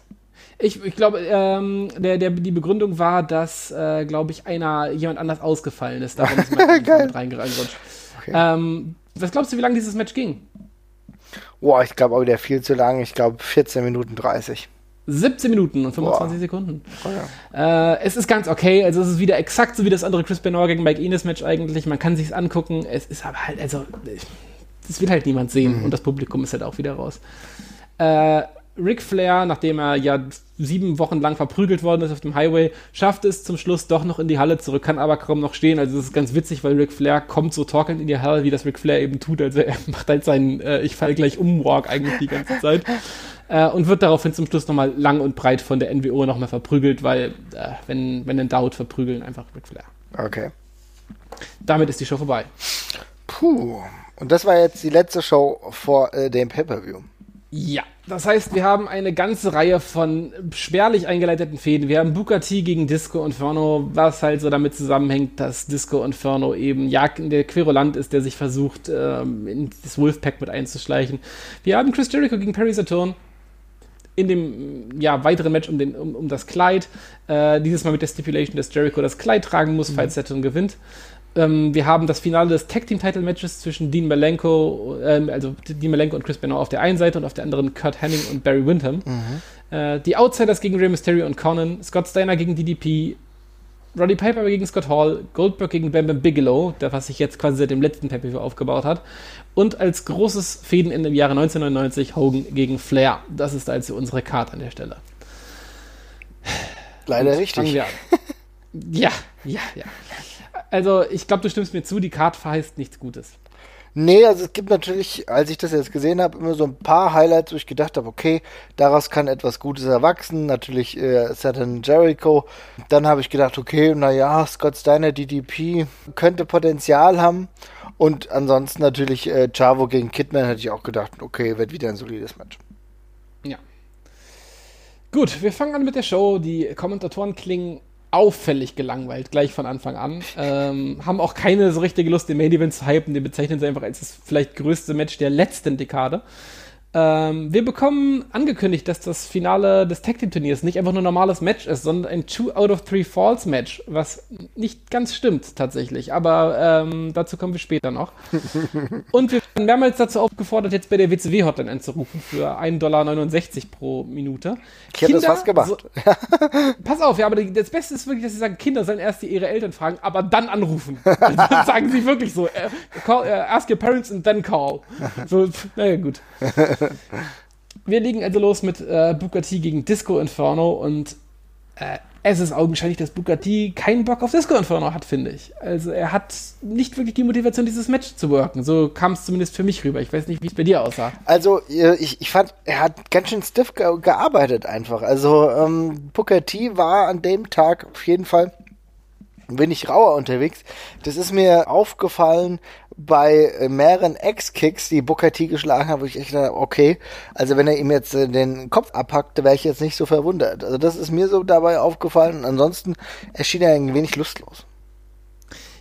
Ich, ich glaube, ähm, der, der, die Begründung war, dass, äh, glaube ich, einer jemand anders ausgefallen ist. Darum ist Mike Ines reingerutscht. Okay. Ähm, was glaubst du, wie lange dieses Match ging? Boah, ich glaube auch wieder viel zu lang. Ich glaube 14 Minuten 30. 17 Minuten und 25 Boah. Sekunden. Oh ja. äh, es ist ganz okay. Also es ist wieder exakt so wie das andere Chris Benoit gegen Mike Ines Match eigentlich. Man kann sich's angucken. Es ist aber halt, also das will halt niemand sehen mhm. und das Publikum ist halt auch wieder raus. Äh, Ric Flair, nachdem er ja sieben Wochen lang verprügelt worden ist auf dem Highway, schafft es zum Schluss doch noch in die Halle zurück, kann aber kaum noch stehen. Also es ist ganz witzig, weil Ric Flair kommt so torkelnd in die Halle, wie das Ric Flair eben tut. Also er macht halt seinen äh, Ich fall gleich um Walk eigentlich die ganze Zeit. Äh, und wird daraufhin zum Schluss nochmal lang und breit von der NWO nochmal verprügelt, weil äh, wenn, wenn in Doubt verprügeln, einfach Ric Flair. Okay. Damit ist die Show vorbei. Puh. Und das war jetzt die letzte Show vor äh, dem Pay-Per-View. Ja, das heißt, wir haben eine ganze Reihe von spärlich eingeleiteten Fäden. Wir haben Booker T gegen Disco Inferno, was halt so damit zusammenhängt, dass Disco Inferno eben ja der Querulant ist, der sich versucht, ähm, in das Wolfpack mit einzuschleichen. Wir haben Chris Jericho gegen Perry Saturn in dem ja, weiteren Match um, den, um, um das Kleid. Äh, dieses Mal mit der Stipulation, dass Jericho das Kleid tragen muss, falls Saturn gewinnt. Ähm, wir haben das Finale des Tag Team Title Matches zwischen Dean Malenko, ähm, also Dean Malenko und Chris Benoit auf der einen Seite und auf der anderen Kurt Hennig und Barry Windham. Mhm. Äh, die Outsiders gegen Rey Mysterio und Conan, Scott Steiner gegen DDP, Roddy Piper gegen Scott Hall, Goldberg gegen Bam Bam Bigelow, der was sich jetzt quasi seit dem letzten pay aufgebaut hat. Und als großes Fädenende im Jahre 1999 Hogan gegen Flair. Das ist also unsere Karte an der Stelle. Leider Gut, richtig. fangen wir an. ja, ja, ja. Also, ich glaube, du stimmst mir zu, die Karte verheißt nichts Gutes. Nee, also es gibt natürlich, als ich das jetzt gesehen habe, immer so ein paar Highlights, wo ich gedacht habe, okay, daraus kann etwas Gutes erwachsen. Natürlich äh, Saturn Jericho. Dann habe ich gedacht, okay, naja, Scott Steiner DDP könnte Potenzial haben. Und ansonsten natürlich äh, Chavo gegen Kidman hätte ich auch gedacht, okay, wird wieder ein solides Match. Ja. Gut, wir fangen an mit der Show. Die Kommentatoren klingen auffällig gelangweilt, gleich von Anfang an. Ähm, haben auch keine so richtige Lust, den Main Event zu hypen. Den bezeichnen sie einfach als das vielleicht größte Match der letzten Dekade. Ähm, wir bekommen angekündigt, dass das Finale des Tag Team Turniers nicht einfach nur ein normales Match ist, sondern ein Two out of Three Falls Match, was nicht ganz stimmt tatsächlich. Aber ähm, dazu kommen wir später noch. Und wir werden mehrmals dazu aufgefordert, jetzt bei der WCW Hotline anzurufen für 1,69 Dollar pro Minute. Ich hätte das fast gemacht. So, pass auf, ja, aber das Beste ist wirklich, dass sie sagen, Kinder sollen erst ihre Eltern fragen, aber dann anrufen. das sagen sie wirklich so. Äh, call, äh, ask your parents and then call. So, naja, gut. Wir legen also los mit äh, T gegen Disco Inferno und äh, es ist augenscheinlich, dass T keinen Bock auf Disco Inferno hat, finde ich. Also er hat nicht wirklich die Motivation, dieses Match zu worken. So kam es zumindest für mich rüber. Ich weiß nicht, wie es bei dir aussah. Also äh, ich, ich fand, er hat ganz schön stiff ge gearbeitet einfach. Also ähm, T war an dem Tag auf jeden Fall ein wenig rauer unterwegs. Das ist mir aufgefallen bei äh, mehreren Ex-Kicks, die Booker T geschlagen haben, wo ich echt dachte, okay, also wenn er ihm jetzt äh, den Kopf abhackte, wäre ich jetzt nicht so verwundert. Also das ist mir so dabei aufgefallen. Ansonsten erschien er ein wenig lustlos.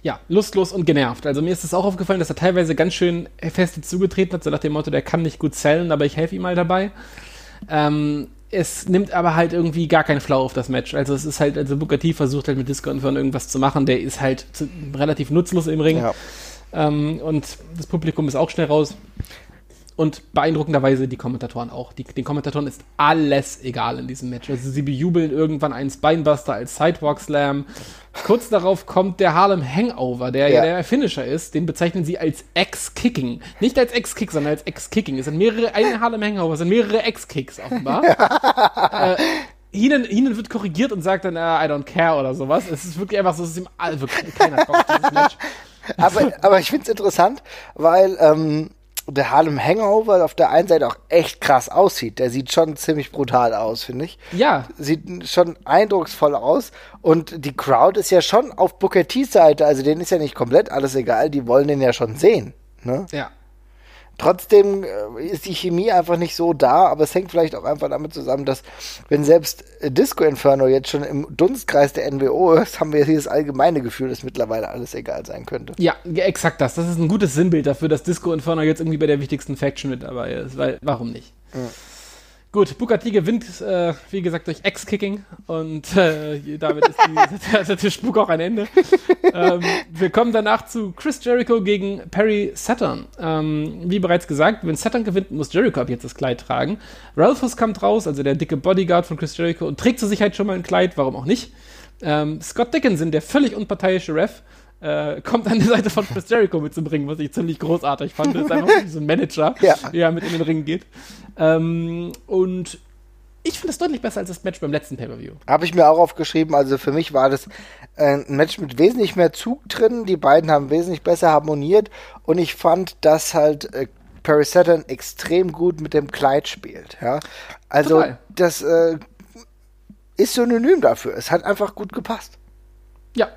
Ja, lustlos und genervt. Also mir ist es auch aufgefallen, dass er teilweise ganz schön fest zugetreten hat, so nach dem Motto, der kann nicht gut zählen, aber ich helfe ihm mal dabei. Ähm, es nimmt aber halt irgendwie gar keinen Flow auf das Match. Also es ist halt, also Booker T versucht halt mit Disco Inferno irgendwas zu machen, der ist halt zu, relativ nutzlos im Ring. Ja. Ähm, und das Publikum ist auch schnell raus. Und beeindruckenderweise die Kommentatoren auch. Die, den Kommentatoren ist alles egal in diesem Match. Also sie bejubeln irgendwann einen Spinebuster als Sidewalk Slam. Kurz darauf kommt der Harlem Hangover, der ja der Finisher ist. Den bezeichnen sie als X-Kicking. Nicht als X-Kick, sondern als X-Kicking. Es sind mehrere, ein Harlem Hangover, es sind mehrere X-Kicks offenbar. äh, Heenan, Heenan wird korrigiert und sagt dann, äh, I don't care oder sowas. Es ist wirklich einfach so, es ist ihm wirklich keiner auf dieses Match. aber, aber ich finde es interessant, weil ähm, der Harlem Hangover auf der einen Seite auch echt krass aussieht. Der sieht schon ziemlich brutal aus, finde ich. Ja, Sieht schon eindrucksvoll aus. Und die Crowd ist ja schon auf Booker T's Seite. Also denen ist ja nicht komplett alles egal. Die wollen den ja schon sehen. Ne? ja. Trotzdem äh, ist die Chemie einfach nicht so da, aber es hängt vielleicht auch einfach damit zusammen, dass wenn selbst äh, Disco Inferno jetzt schon im Dunstkreis der NWO ist, haben wir hier das allgemeine Gefühl, dass mittlerweile alles egal sein könnte. Ja, ja, exakt das. Das ist ein gutes Sinnbild dafür, dass Disco Inferno jetzt irgendwie bei der wichtigsten Faction mit dabei ist. Weil, warum nicht? Gut, T gewinnt, äh, wie gesagt, durch X-Kicking und äh, damit ist die, der, der Spuk auch ein Ende. ähm, wir kommen danach zu Chris Jericho gegen Perry Saturn. Ähm, wie bereits gesagt, wenn Saturn gewinnt, muss Jericho ab jetzt das Kleid tragen. Ralphus kommt raus, also der dicke Bodyguard von Chris Jericho, und trägt zur Sicherheit schon mal ein Kleid, warum auch nicht. Ähm, Scott Dickinson, der völlig unparteiische Ref, äh, kommt an die Seite von Chris Jericho mitzubringen, was ich ziemlich großartig fand. Das ist einfach so ein Manager, Ja. der mit in den Ring geht. Ähm, und ich finde das deutlich besser als das Match beim letzten Pay-Per-View. Habe ich mir auch aufgeschrieben. Also für mich war das äh, ein Match mit wesentlich mehr Zug drin. Die beiden haben wesentlich besser harmoniert. Und ich fand, dass halt äh, Perry Saturn extrem gut mit dem Kleid spielt. Ja? Also Total. das äh, ist synonym dafür. Es hat einfach gut gepasst. Ja,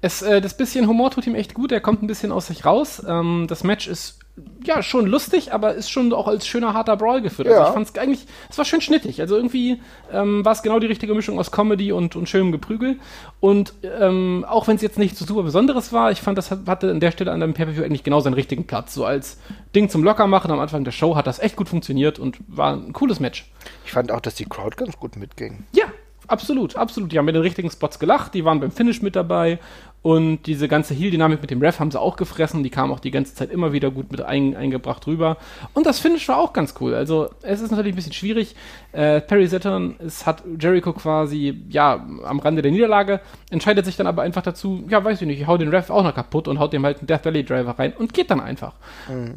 es, äh, das bisschen Humor tut ihm echt gut. Er kommt ein bisschen aus sich raus. Ähm, das Match ist ja, schon lustig, aber ist schon auch als schöner, harter Brawl geführt. Ja. Also ich fand es eigentlich, es war schön schnittig. Also irgendwie ähm, war es genau die richtige Mischung aus Comedy und, und schönem Geprügel. Und ähm, auch wenn es jetzt nicht so super Besonderes war, ich fand, das hat- hatte an der Stelle an dem Pay-Per-View eigentlich genau seinen richtigen Platz. So als Ding zum Lockermachen am Anfang der Show hat das echt gut funktioniert und war ein cooles Match. Ich fand auch, dass die Crowd ganz gut mitging. Ja, absolut, absolut. Die haben mit den richtigen Spots gelacht, die waren beim Finish mit dabei und diese ganze Heel-Dynamik mit dem Ref haben sie auch gefressen. Die kam auch die ganze Zeit immer wieder gut mit ein, eingebracht rüber. Und das Finish war auch ganz cool. Also es ist natürlich ein bisschen schwierig. Äh, Perry Saturn es hat Jericho quasi, ja, am Rande der Niederlage, entscheidet sich dann aber einfach dazu, ja, weiß ich nicht, ich hau den Ref auch noch kaputt und haut dem halt einen Death Valley Driver rein und geht dann einfach.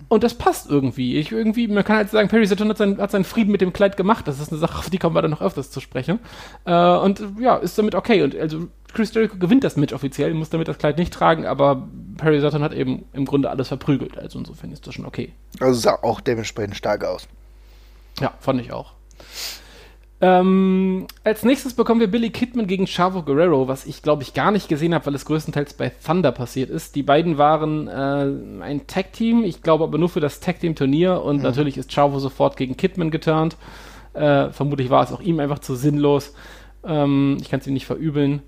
Und das passt irgendwie. Ich irgendwie, man kann halt sagen, Perry Saturn hat, sein, hat seinen Frieden mit dem Kleid gemacht. Das ist eine Sache, auf die kommen wir dann noch öfters zu sprechen. Äh, und ja, ist damit okay. Und also Chris Jericho gewinnt das Match offiziell, muss damit das Kleid nicht tragen, aber Perry Saturn hat eben im Grunde alles verprügelt. Also insofern ist das schon okay. Also sah auch dementsprechend stark aus. Ja, fand ich auch. Ähm, als nächstes bekommen wir Billy Kidman gegen Chavo Guerrero, was ich glaube ich gar nicht gesehen habe, weil es größtenteils bei Thunder passiert ist. Die beiden waren äh, ein Tag-Team, ich glaube aber nur für das Tag-Team-Turnier und natürlich ist Chavo sofort gegen Kidman geturnt. Äh, vermutlich war es auch ihm einfach zu sinnlos. Ähm, ich kann es ihm nicht verübeln.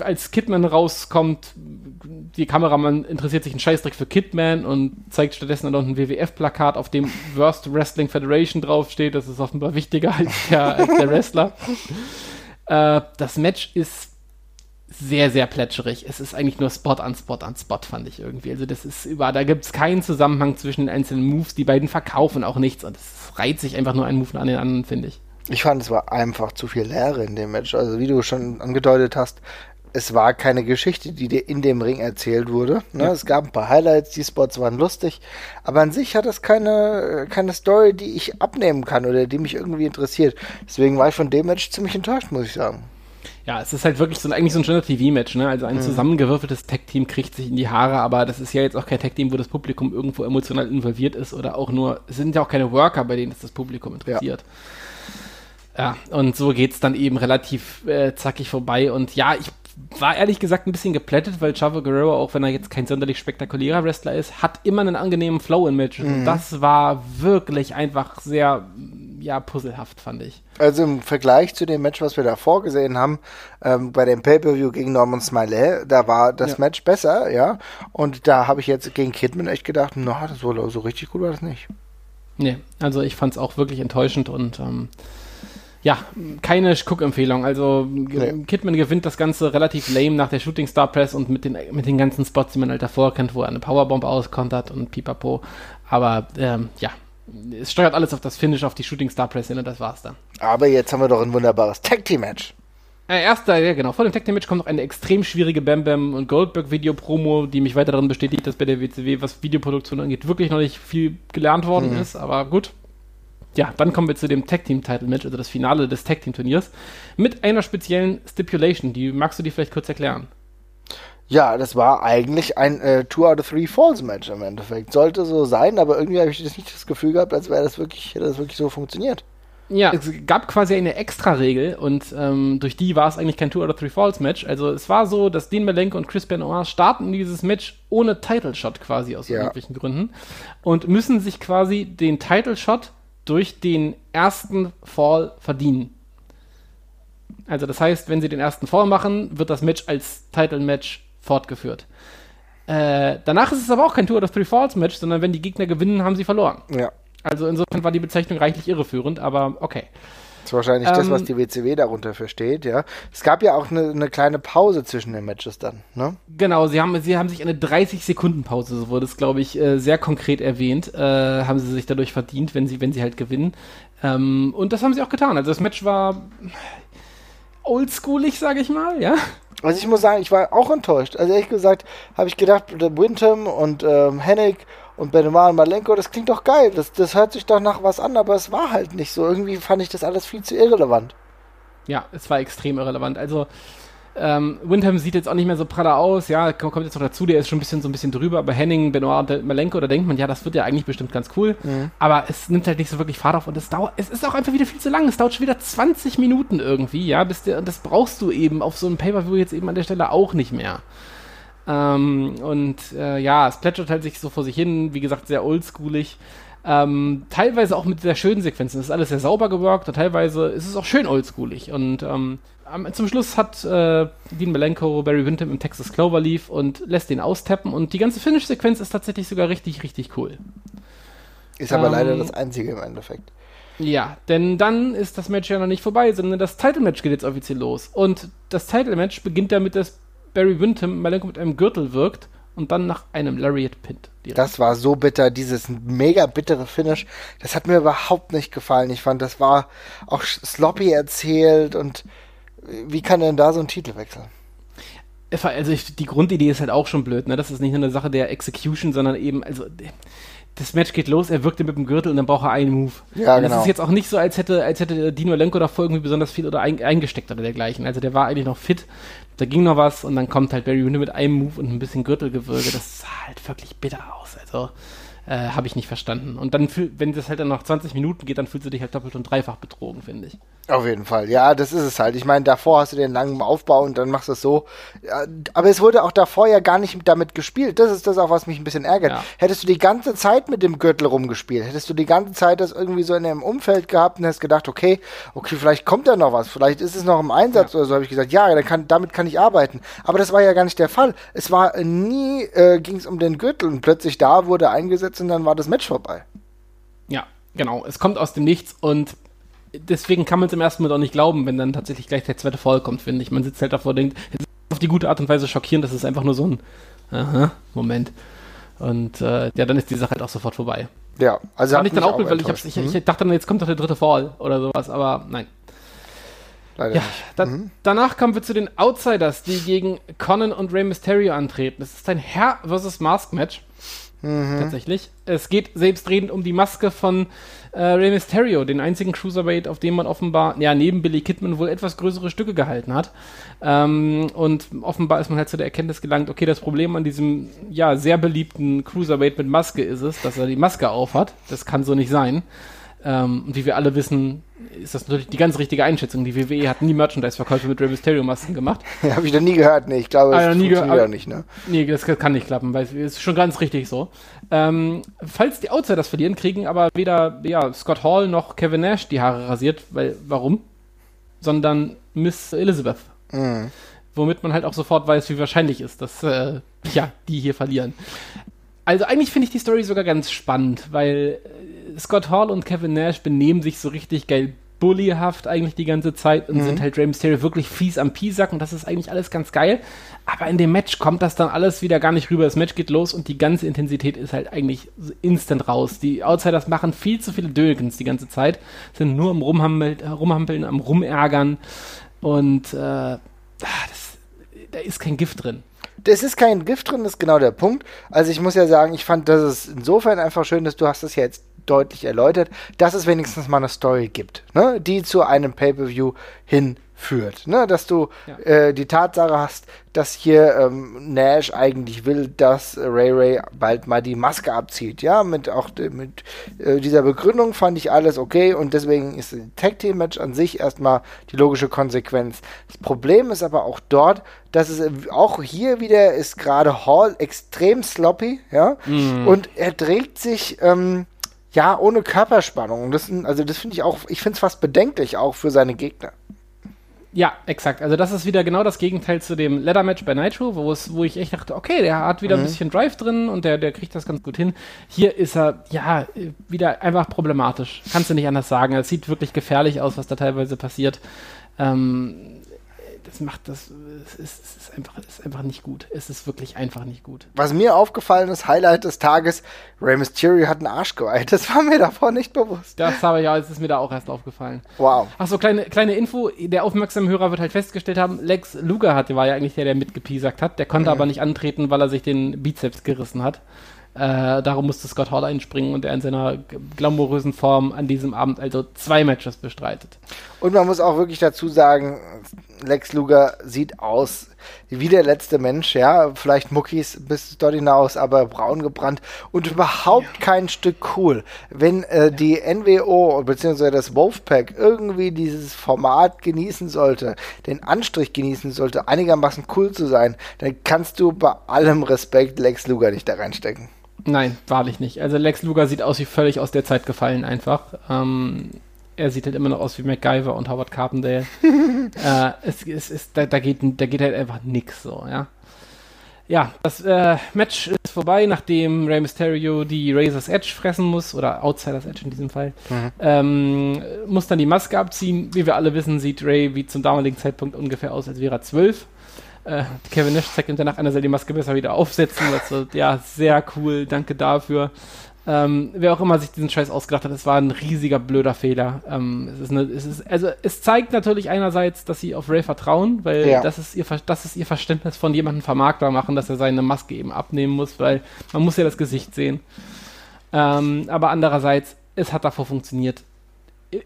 Als Kidman rauskommt, die Kameramann interessiert sich einen Scheißdreck für Kidman und zeigt stattdessen dann noch ein WWF-Plakat, auf dem Worst Wrestling Federation draufsteht. Das ist offenbar wichtiger als der, als der Wrestler. Äh, das Match ist sehr, sehr plätscherig. Es ist eigentlich nur Spot an Spot an Spot, fand ich irgendwie. Also das ist über, da gibt es keinen Zusammenhang zwischen den einzelnen Moves. Die beiden verkaufen auch nichts und es reiht sich einfach nur ein Move an den anderen, finde ich. Ich fand, es war einfach zu viel Leere in dem Match. Also wie du schon angedeutet hast, es war keine Geschichte, die dir in dem Ring erzählt wurde. Ne? Ja. Es gab ein paar Highlights, die Spots waren lustig, aber an sich hat es keine, keine Story, die ich abnehmen kann oder die mich irgendwie interessiert. Deswegen war ich von dem Match ziemlich enttäuscht, muss ich sagen. Ja, es ist halt wirklich so, eigentlich so ein schöner TV-Match, ne? Also ein zusammengewürfeltes Tag-Team kriegt sich in die Haare, aber das ist ja jetzt auch kein Tag-Team, wo das Publikum irgendwo emotional involviert ist oder auch nur, es sind ja auch keine Worker, bei denen es das Publikum interessiert. Ja, und so geht's dann eben relativ äh, zackig vorbei und ja, ich war ehrlich gesagt ein bisschen geplättet, weil Chavo Guerrero, auch wenn er jetzt kein sonderlich spektakulärer Wrestler ist, hat immer einen angenehmen Flow in Matches. Und das war wirklich einfach sehr, ja, puzzlehaft, fand ich. Also im Vergleich zu dem Match, was wir davor gesehen haben, ähm, bei dem Pay-Per-View gegen Norman Smiley, da war das Ja. Match besser, ja. Und da habe ich jetzt gegen Kidman echt gedacht, na, das war so richtig gut war das nicht. Nee, also ich fand es auch wirklich enttäuschend und ähm, ja, keine Guck-Empfehlung. Also Nee. Kidman gewinnt das Ganze relativ lame nach der Shooting Star Press und mit den, mit den ganzen Spots, die man halt davor kennt, wo er eine Powerbomb auskontert und pipapo. Aber ähm, ja, es steuert alles auf das Finish, auf die Shooting Star Press hin und das war's dann. Aber jetzt haben wir doch ein wunderbares Tag-Team-Match. Äh, erster, ja genau, vor dem Tag Team Match kommt noch eine extrem schwierige Bam Bam und Goldberg Video Promo, die mich weiter darin bestätigt, dass bei der WCW, was Videoproduktion angeht, wirklich noch nicht viel gelernt worden ist, aber gut. Ja, dann kommen wir zu dem Tag Team Title Match, also das Finale des Tag Team Turniers, mit einer speziellen Stipulation, die magst du dir vielleicht kurz erklären? Ja, das war eigentlich ein äh, Two out of Three Falls Match im Endeffekt. Sollte so sein, aber irgendwie habe ich das nicht das Gefühl gehabt, als wäre das wirklich, hätte das wirklich so funktioniert. Ja, es gab quasi eine Extra-Regel und ähm, durch die war es eigentlich kein Two out of Three Falls Match. Also es war so, dass Dean Malenko und Chris Benoit starten dieses Match ohne Title Shot quasi aus Ja. irgendwelchen Gründen und müssen sich quasi den Title Shot durch den ersten Fall verdienen. Also das heißt, wenn sie den ersten Fall machen, wird das Match als Title Match fortgeführt. Äh, danach ist es aber auch kein Two out of Three Falls Match, sondern wenn die Gegner gewinnen, haben sie verloren. Ja. Also insofern war die Bezeichnung reichlich irreführend, aber okay. Das ist wahrscheinlich das, Ähm, was die WCW darunter versteht, ja. Es gab ja auch eine, eine kleine Pause zwischen den Matches dann, ne? Genau, sie haben, sie haben sich eine 30-Sekunden-Pause, so wurde es, glaube ich, äh, sehr konkret erwähnt, äh, haben sie sich dadurch verdient, wenn sie, wenn sie halt gewinnen. Ähm, und das haben sie auch getan. Also das Match war oldschoolig, sage ich mal, ja. Also ich muss sagen, ich war auch enttäuscht. Also ehrlich gesagt, habe ich gedacht, Windham und ähm, Hennig und Benoit und Malenko, das klingt doch geil. Das, das hört sich doch nach was an, aber es war halt nicht so. Irgendwie fand ich das alles viel zu irrelevant. Ja, es war extrem irrelevant. Also ähm, Windham sieht jetzt auch nicht mehr so praller aus, ja, kommt jetzt noch dazu, der ist schon ein bisschen so ein bisschen drüber, aber Henning, Benoit und Malenko, da denkt man, ja, das wird ja eigentlich bestimmt ganz cool, aber es nimmt halt nicht so wirklich Fahrt auf und es dauert, es ist auch einfach wieder viel zu lang, es dauert schon wieder 20 Minuten irgendwie, ja, bis der, und das brauchst du eben auf so einem Pay-Per-View jetzt eben an der Stelle auch nicht mehr. Ähm, und äh, ja, es plätschert halt sich so vor sich hin, wie gesagt, sehr oldschoolig. Ähm, teilweise auch mit sehr schönen Sequenzen. Es ist alles sehr sauber geworkt und teilweise ist es auch schön oldschoolig. Und ähm, zum Schluss hat äh, Dean Malenko Barry Windham im Texas Cloverleaf und lässt den austappen. Und die ganze Finish-Sequenz ist tatsächlich sogar richtig, richtig cool. Ist aber ähm, leider das Einzige im Endeffekt. Ja, denn dann ist das Match ja noch nicht vorbei, sondern das Title-Match geht jetzt offiziell los. Und das Title-Match beginnt damit, dass Barry Windham Malenko mit einem Gürtel wirkt und dann nach einem Lariat pinnt. Direkt. Das war so bitter, dieses mega bittere Finish. Das hat mir überhaupt nicht gefallen. Ich fand, das war auch sloppy erzählt und wie kann denn da so ein Titel wechseln? Also ich, die Grundidee ist halt auch schon blöd, ne? Das ist nicht nur eine Sache der Execution, sondern eben, also das Match geht los, er wirkte mit dem Gürtel und dann braucht er einen Move. Ja, und genau. Das ist jetzt auch nicht so, als hätte, als hätte Dino Lenko davor irgendwie besonders viel oder ein, eingesteckt oder dergleichen. Also der war eigentlich noch fit, da ging noch was und dann kommt halt Barry Windham mit einem Move und ein bisschen Gürtelgewürge. Das sah halt wirklich bitter aus. Also äh, habe ich nicht verstanden. Und dann, wenn das halt dann nach 20 Minuten geht, dann fühlst du dich halt doppelt und dreifach betrogen, finde ich. Auf jeden Fall, ja, das ist es halt. Ich meine, davor hast du den langen Aufbau und dann machst du es so. Aber es wurde auch davor ja gar nicht damit gespielt. Das ist das auch, was mich ein bisschen ärgert. Ja. Hättest du die ganze Zeit mit dem Gürtel rumgespielt, hättest du die ganze Zeit das irgendwie so in dem Umfeld gehabt und hättest gedacht, okay, okay, vielleicht kommt da noch was, vielleicht ist es noch im Einsatz ja. oder so, habe ich gesagt, ja, dann kann, damit kann ich arbeiten. Aber das war ja gar nicht der Fall. Es war nie, äh, ging es um den Gürtel und plötzlich da wurde eingesetzt und dann war das Match vorbei. Ja, genau. Es kommt aus dem Nichts und deswegen kann man es im ersten Moment auch nicht glauben, wenn dann tatsächlich gleich der zweite Fall kommt, finde ich. Man sitzt halt davor und denkt, auf die gute Art und Weise schockierend, das ist einfach nur so ein Aha, Moment. Und äh, ja, dann ist die Sache halt auch sofort vorbei. Ja, also fand ich dann auch gut, weil ich, ich, ich, dachte dann, jetzt kommt doch der dritte Fall oder sowas, aber nein. Leider ja. Da, mhm. Danach kommen wir zu den Outsiders, die gegen Conan und Rey Mysterio antreten. Das ist ein Herr versus Mask Match. Mhm. Tatsächlich. Es geht selbstredend um die Maske von äh, Rey Mysterio, den einzigen Cruiserweight, auf dem man offenbar, ja, neben Billy Kidman wohl etwas größere Stücke gehalten hat. Ähm, und offenbar ist man halt zu der Erkenntnis gelangt, okay, das Problem an diesem, ja, sehr beliebten Cruiserweight mit Maske ist es, dass er die Maske aufhat. Das kann so nicht sein. Ähm, und wie wir alle wissen, ist das natürlich die ganz richtige Einschätzung. Die WWE hat nie Merchandise-Verkäufe mit Rey Mysterio-Masken gemacht. Ja, habe ich noch nie gehört. Nee, ich glaube, das ah, nie funktioniert auch nicht. Ne? Nee, das kann nicht klappen, weil es ist schon ganz richtig so. Ähm, falls die Outsiders verlieren, kriegen aber weder ja, Scott Hall noch Kevin Nash die Haare rasiert, weil, warum? Sondern Miss Elizabeth. Mhm. Womit man halt auch sofort weiß, wie wahrscheinlich ist, dass äh, ja, die hier verlieren. Also eigentlich finde ich die Story sogar ganz spannend, weil äh, Scott Hall und Kevin Nash benehmen sich so richtig geil bullyhaft eigentlich die ganze Zeit und mhm. sind halt Rey Mysterio wirklich fies am Piesack und das ist eigentlich alles ganz geil. Aber in dem Match kommt das dann alles wieder gar nicht rüber. Das Match geht los und die ganze Intensität ist halt eigentlich instant raus. Die Outsiders machen viel zu viele Dölgens die ganze Zeit, sind nur am Rumhampeln, Rumhampeln am Rumärgern und äh, ah, das, da ist kein Gift drin es ist kein Gift drin, das ist genau der Punkt. Also ich muss ja sagen, ich fand das ist insofern einfach schön, dass du hast das ja jetzt deutlich erläutert, dass es wenigstens mal eine Story gibt, ne, die zu einem Pay-per-View hin führt. Ne? Dass du ja. äh, die Tatsache hast, dass hier ähm, Nash eigentlich will, dass Ray Ray bald mal die Maske abzieht. Ja, mit auch mit äh, dieser Begründung fand ich alles okay und deswegen ist ein Tag Team Match an sich erstmal die logische Konsequenz. Das Problem ist aber auch dort, dass es auch hier wieder ist gerade Hall extrem sloppy, ja, mhm. und er dreht sich ähm, ja ohne Körperspannung. Das, also das finde ich auch, ich finde es fast bedenklich auch für seine Gegner. Ja, exakt. Also das ist wieder genau das Gegenteil zu dem Leather Match bei Nitro, wo es, wo ich echt dachte, okay, der hat wieder mhm. ein bisschen Drive drin und der, der kriegt das ganz gut hin. Hier ist er, ja, wieder einfach problematisch. Kannst du nicht anders sagen. Es sieht wirklich gefährlich aus, was da teilweise passiert. Ähm, das macht das, es ist, es ist, einfach, es ist einfach nicht gut. Es ist wirklich einfach nicht gut. Was mir aufgefallen ist, Highlight des Tages, Rey Mysterio hat einen Arsch geweiht. Das war mir davor nicht bewusst. Das habe ich ja, es ist mir da auch erst aufgefallen. Wow. Achso, kleine, kleine Info, der aufmerksame Hörer wird halt festgestellt haben, Lex Luger hatte, war ja eigentlich der, der mitgepiesackt hat. Der konnte mhm. aber nicht antreten, weil er sich den Bizeps gerissen hat. Äh, darum musste Scott Hall einspringen und er in seiner glamourösen Form an diesem Abend also zwei Matches bestreitet. Und man muss auch wirklich dazu sagen, Lex Luger sieht aus wie der letzte Mensch, ja. Vielleicht Muckis bis dort hinaus, aber braun gebrannt und überhaupt kein Stück cool. Wenn äh, die NWO bzw. das Wolfpack irgendwie dieses Format genießen sollte, den Anstrich genießen sollte, einigermaßen cool zu sein, dann kannst du bei allem Respekt Lex Luger nicht da reinstecken. Nein, wahrlich nicht. Also Lex Luger sieht aus wie völlig aus der Zeit gefallen einfach. Ähm, er sieht halt immer noch aus wie MacGyver und Howard Carpendale. äh, es, es, es, da, da, geht, da geht halt einfach nix so, ja. Ja, das äh, Match ist vorbei, nachdem Rey Mysterio die Razor's Edge fressen muss, oder Outsiders Edge in diesem Fall. Mhm. Ähm, muss dann die Maske abziehen. Wie wir alle wissen, sieht Ray wie zum damaligen Zeitpunkt ungefähr aus, als wäre er zwölf. Äh, Kevin Nash zeigt ihm danach, einer soll die Maske besser wieder aufsetzen. Also, ja, sehr cool, danke dafür. Ähm, wer auch immer sich diesen Scheiß ausgedacht hat, es war ein riesiger blöder Fehler. Ähm, es ist eine, es ist, also es zeigt natürlich einerseits, dass sie auf Ray vertrauen, weil ja. das, ist ihr, das ist ihr Verständnis von jemandem vermarktbar machen, dass er seine Maske eben abnehmen muss, weil man muss ja das Gesicht sehen. Ähm, aber andererseits, es hat davor funktioniert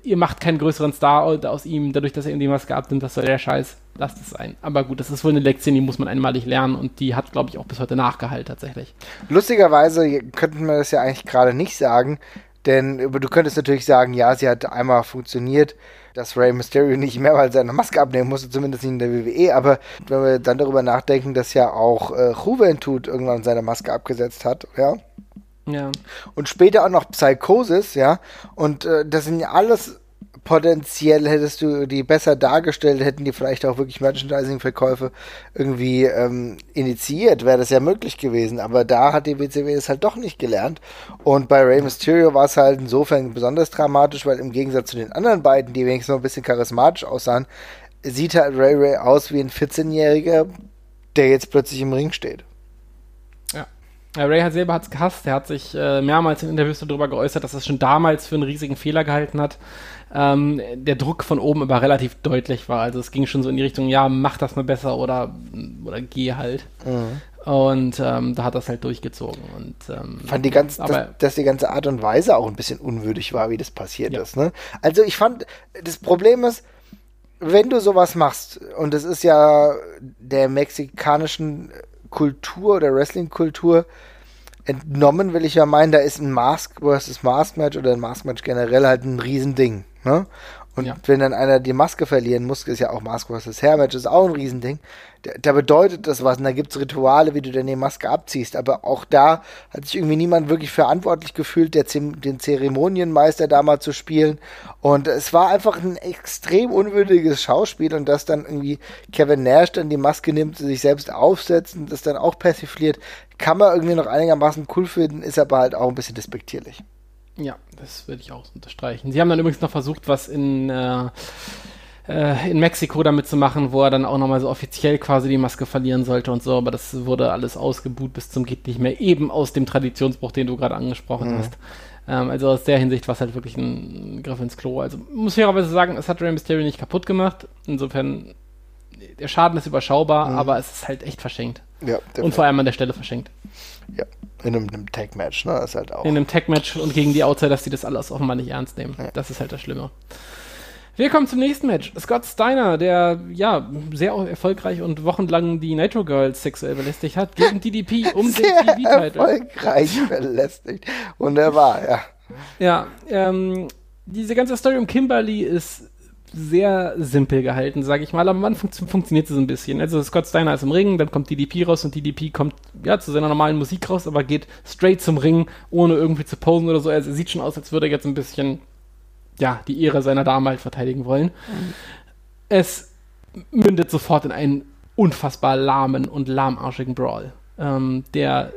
ihr macht keinen größeren Star aus ihm, dadurch, dass er ihm die Maske abnimmt, das soll der Scheiß. Lasst es sein. Aber gut, das ist wohl eine Lektion, die muss man einmalig lernen und die hat, glaube ich, auch bis heute Nachgehalt tatsächlich. Lustigerweise könnten wir das ja eigentlich gerade nicht sagen, denn du könntest natürlich sagen, ja, sie hat einmal funktioniert, dass Rey Mysterio nicht mehrmals seine Maske abnehmen musste, zumindest nicht in der WWE, aber wenn wir dann darüber nachdenken, dass ja auch äh, Juventud irgendwann seine Maske abgesetzt hat, ja, ja. Und später auch noch Psychosis, ja. Und äh, das sind ja alles potenziell hättest du die besser dargestellt, hätten die vielleicht auch wirklich Merchandising-Verkäufe irgendwie ähm, initiiert, wäre das ja möglich gewesen. Aber da hat die WCW es halt doch nicht gelernt. Und bei Rey Mysterio war es halt insofern besonders dramatisch, weil im Gegensatz zu den anderen beiden, die wenigstens noch ein bisschen charismatisch aussahen, sieht halt Ray Ray aus wie ein 14-Jähriger, der jetzt plötzlich im Ring steht. Ray hat selber hat's gehasst. Er hat sich äh, mehrmals in Interviews darüber geäußert, dass er es schon damals für einen riesigen Fehler gehalten hat. Ähm, der Druck von oben aber relativ deutlich war. Also es ging schon so in die Richtung, ja, mach das mal besser oder, oder geh halt. Mhm. Und ähm, da hat das halt durchgezogen. Und, ähm, fand die ganze, dass, dass, die ganze Art und Weise auch ein bisschen unwürdig war, wie das passiert ja. ist. Ne? Also ich fand, das Problem ist, wenn du sowas machst, und das ist ja der mexikanischen Kultur oder Wrestling-Kultur entnommen, will ich ja meinen, da ist ein Mask versus Mask Match oder ein Mask Match generell halt ein Riesending. Ne? Und ja. wenn dann einer die Maske verlieren muss, ist ja auch Mask vs. Hair Match, ist auch ein Riesending. Da, da bedeutet das was und da gibt es Rituale, wie du dann die Maske abziehst. Aber auch da hat sich irgendwie niemand wirklich verantwortlich gefühlt, der, den Zeremonienmeister da mal zu spielen. Und es war einfach ein extrem unwürdiges Schauspiel und dass dann irgendwie Kevin Nash dann die Maske nimmt, sich selbst aufsetzt und das dann auch persifliert, kann man irgendwie noch einigermaßen cool finden, ist aber halt auch ein bisschen despektierlich. Ja, das würde ich auch unterstreichen. Sie haben dann übrigens noch versucht, was in, äh, äh, in Mexiko damit zu machen, wo er dann auch nochmal so offiziell quasi die Maske verlieren sollte und so, aber das wurde alles ausgebuht bis zum geht nicht mehr, eben aus dem Traditionsbruch, den du gerade angesprochen mhm. hast. Ähm, also aus der Hinsicht war es halt wirklich ein Griff ins Klo. Also muss ich fairerweise sagen, es hat Rey Mysterio nicht kaputt gemacht. Insofern, der Schaden ist überschaubar, mhm. aber es ist halt echt verschenkt. Ja, und vor allem an der Stelle verschenkt. Ja, in einem, einem Tag-Match, ne? Das ist halt auch. In einem Tag-Match und gegen die Outsiders, die das alles offenbar nicht ernst nehmen. Ja. Das ist halt das Schlimme. Wir kommen zum nächsten Match. Scott Steiner, der ja sehr erfolgreich und wochenlang die Nitro Girls sexuell belästigt hat, gegen DDP um sehr den TV-Titel. Erfolgreich belästigt. Wunderbar, ja. Ja, ähm, diese ganze Story um Kimberly ist sehr simpel gehalten, sage ich mal. Aber wann fun funktioniert so ein bisschen? Also Scott Steiner ist im Ring, dann kommt DDP raus und DDP kommt ja zu seiner normalen Musik raus, aber geht straight zum Ring, ohne irgendwie zu posen oder so. Also er sieht schon aus, als würde er jetzt ein bisschen ja die Ehre seiner Dame halt verteidigen wollen. Mhm. Es mündet sofort in einen unfassbar lahmen und lahmarschigen Brawl, ähm, der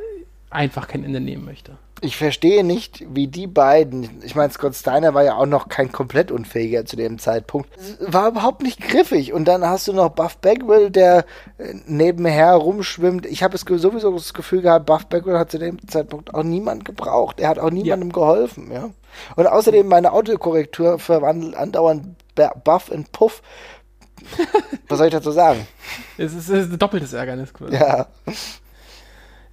einfach kein Ende nehmen möchte ich verstehe nicht, wie die beiden, ich meine, Scott Steiner war ja auch noch kein komplett Unfähiger zu dem Zeitpunkt, war überhaupt nicht griffig. Und dann hast du noch Buff Bagwell, der äh, nebenher rumschwimmt. Ich habe sowieso das Gefühl gehabt, Buff Bagwell hat zu dem Zeitpunkt auch niemand gebraucht. Er hat auch niemandem ja. geholfen, ja. Und außerdem meine Autokorrektur verwandelt andauernd Buff in Puff. Was soll ich dazu sagen? Es ist, es ist ein doppeltes Ärgernis. Quasi. Ja.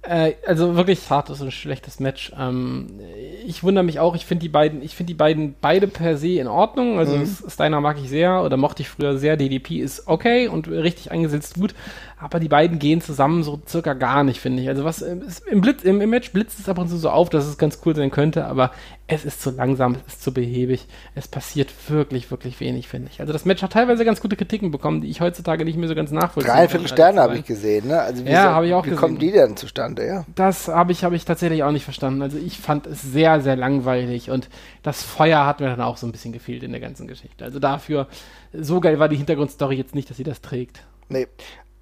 Äh, also wirklich hartes und schlechtes Match. Ähm, ich wundere mich auch, ich finde die beiden, ich finde die beiden beide per se in Ordnung. Also mhm. Steiner mag ich sehr oder mochte ich früher sehr. DDP ist okay und richtig eingesetzt gut, aber die beiden gehen zusammen so circa gar nicht, finde ich. Also was im, Blitz, im, im Match blitzt es ab und zu so auf, dass es ganz cool sein könnte, aber es ist zu langsam, es ist zu behäbig. Es passiert wirklich, wirklich wenig, finde ich. Also das Match hat teilweise ganz gute Kritiken bekommen, die ich heutzutage nicht mehr so ganz nachvollziehen kann. Dreiviertel Sterne habe ich gesehen, ne? Also ja, so, habe ich auch wie gesehen. Wie kommen die denn zustande, ja? Das habe ich, hab ich tatsächlich auch nicht verstanden. Also ich fand es sehr, sehr langweilig und das Feuer hat mir dann auch so ein bisschen gefehlt in der ganzen Geschichte. Also dafür, so geil war die Hintergrundstory jetzt nicht, dass sie das trägt. Nee,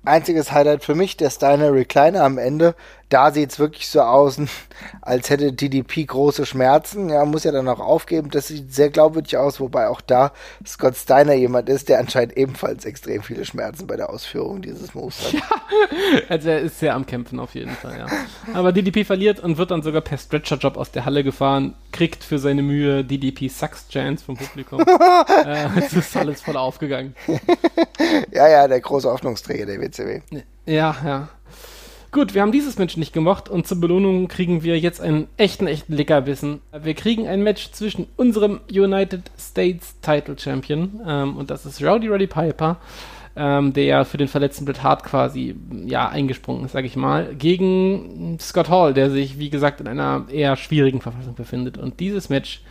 einziges Highlight für mich, der Steiner Recliner am Ende. Da sieht es wirklich so aus, als hätte DDP große Schmerzen. Ja, muss ja dann auch aufgeben. Das sieht sehr glaubwürdig aus, wobei auch da Scott Steiner jemand ist, der anscheinend ebenfalls extrem viele Schmerzen bei der Ausführung dieses Moves hat. Ja, also er ist sehr am Kämpfen auf jeden Fall, ja. Aber DDP verliert und wird dann sogar per Stretcher-Job aus der Halle gefahren, kriegt für seine Mühe DDP Sucks Chance vom Publikum. äh, es ist alles voll aufgegangen. ja, ja, der große Hoffnungsträger der WCW. Ja, ja. Gut, wir haben dieses Match nicht gemacht und zur Belohnung kriegen wir jetzt einen echten, echten Leckerbissen. Wir kriegen ein Match zwischen unserem United States Title Champion ähm, und das ist Rowdy Roddy Piper, ähm, der ja für den verletzten Bret Hart quasi ja eingesprungen ist, sag ich mal, gegen Scott Hall, der sich wie gesagt in einer eher schwierigen Verfassung befindet. Und dieses Match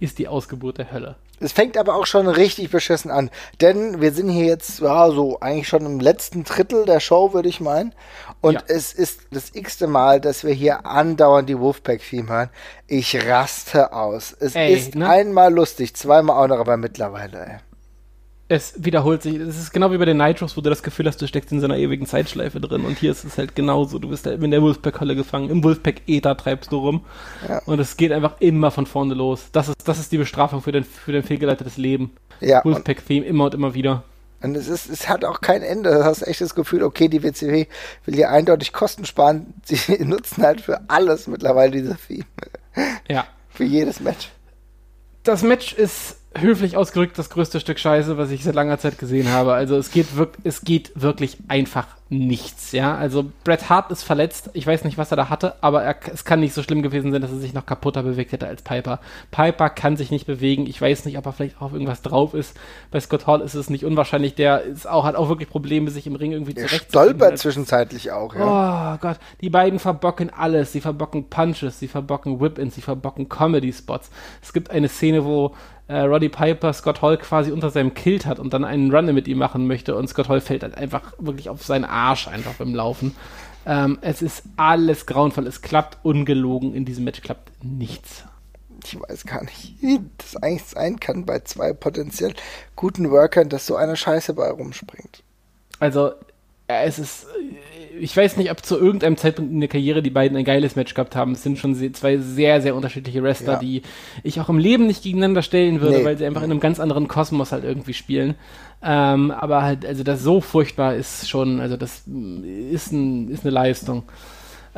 ist die Ausgeburt der Hölle. Es fängt aber auch schon richtig beschissen an, denn wir sind hier jetzt ja, so eigentlich schon im letzten Drittel der Show, würde ich meinen. Und ja. es ist das x-te Mal, dass wir hier andauernd die Wolfpack-Theme hören. Ich raste aus. Es ey, ist ne? einmal lustig, zweimal auch noch, aber mittlerweile, ey es wiederholt sich. Es ist genau wie bei den Nitros, wo du das Gefühl hast, du steckst in so einer ewigen Zeitschleife drin. Und hier ist es halt genauso. Du bist halt in der Wolfpack-Hölle gefangen. Im Wolfpack-Ether treibst du rum. Ja. Und es geht einfach immer von vorne los. Das ist, das ist die Bestrafung für dein, für dein fehlgeleitetes Leben. Ja. Wolfpack-Theme immer und immer wieder. Und es, ist, es hat auch kein Ende. Du hast echt das Gefühl, okay, die WCW will hier eindeutig Kosten sparen. Sie nutzen halt für alles mittlerweile diese Theme. Ja. für jedes Match. Das Match ist höflich ausgedrückt das größte Stück Scheiße, was ich seit langer Zeit gesehen habe. Also es geht, wirk es geht wirklich einfach nichts, ja. Also Bret Hart ist verletzt. Ich weiß nicht, was er da hatte, aber er, es kann nicht so schlimm gewesen sein, dass er sich noch kaputter bewegt hätte als Piper. Piper kann sich nicht bewegen. Ich weiß nicht, ob er vielleicht auf irgendwas drauf ist. Bei Scott Hall ist es nicht unwahrscheinlich. Der ist auch, hat auch wirklich Probleme, sich im Ring irgendwie zu stolpert zwischenzeitlich auch, ja. Oh Gott. Die beiden verbocken alles. Sie verbocken Punches, sie verbocken Whip-Ins, sie verbocken Comedy-Spots. Es gibt eine Szene, wo äh, Roddy Piper Scott Hall quasi unter seinem Kilt hat und dann einen Runner mit ihm machen möchte und Scott Hall fällt halt einfach wirklich auf seinen Arsch einfach beim Laufen. Ähm, es ist alles grauenvoll. Es klappt ungelogen. In diesem Match klappt nichts. Ich weiß gar nicht, wie das eigentlich sein kann bei zwei potenziell guten Workern, dass so eine Scheiße bei rumspringt. Also, es ist ich weiß nicht, ob zu irgendeinem Zeitpunkt in der Karriere die beiden ein geiles Match gehabt haben. Es sind schon zwei sehr, sehr unterschiedliche Wrestler, ja. die ich auch im Leben nicht gegeneinander stellen würde, nee. weil sie einfach in einem ganz anderen Kosmos halt irgendwie spielen. Ähm, aber halt, also das so furchtbar ist schon, also das ist, ein, ist eine Leistung.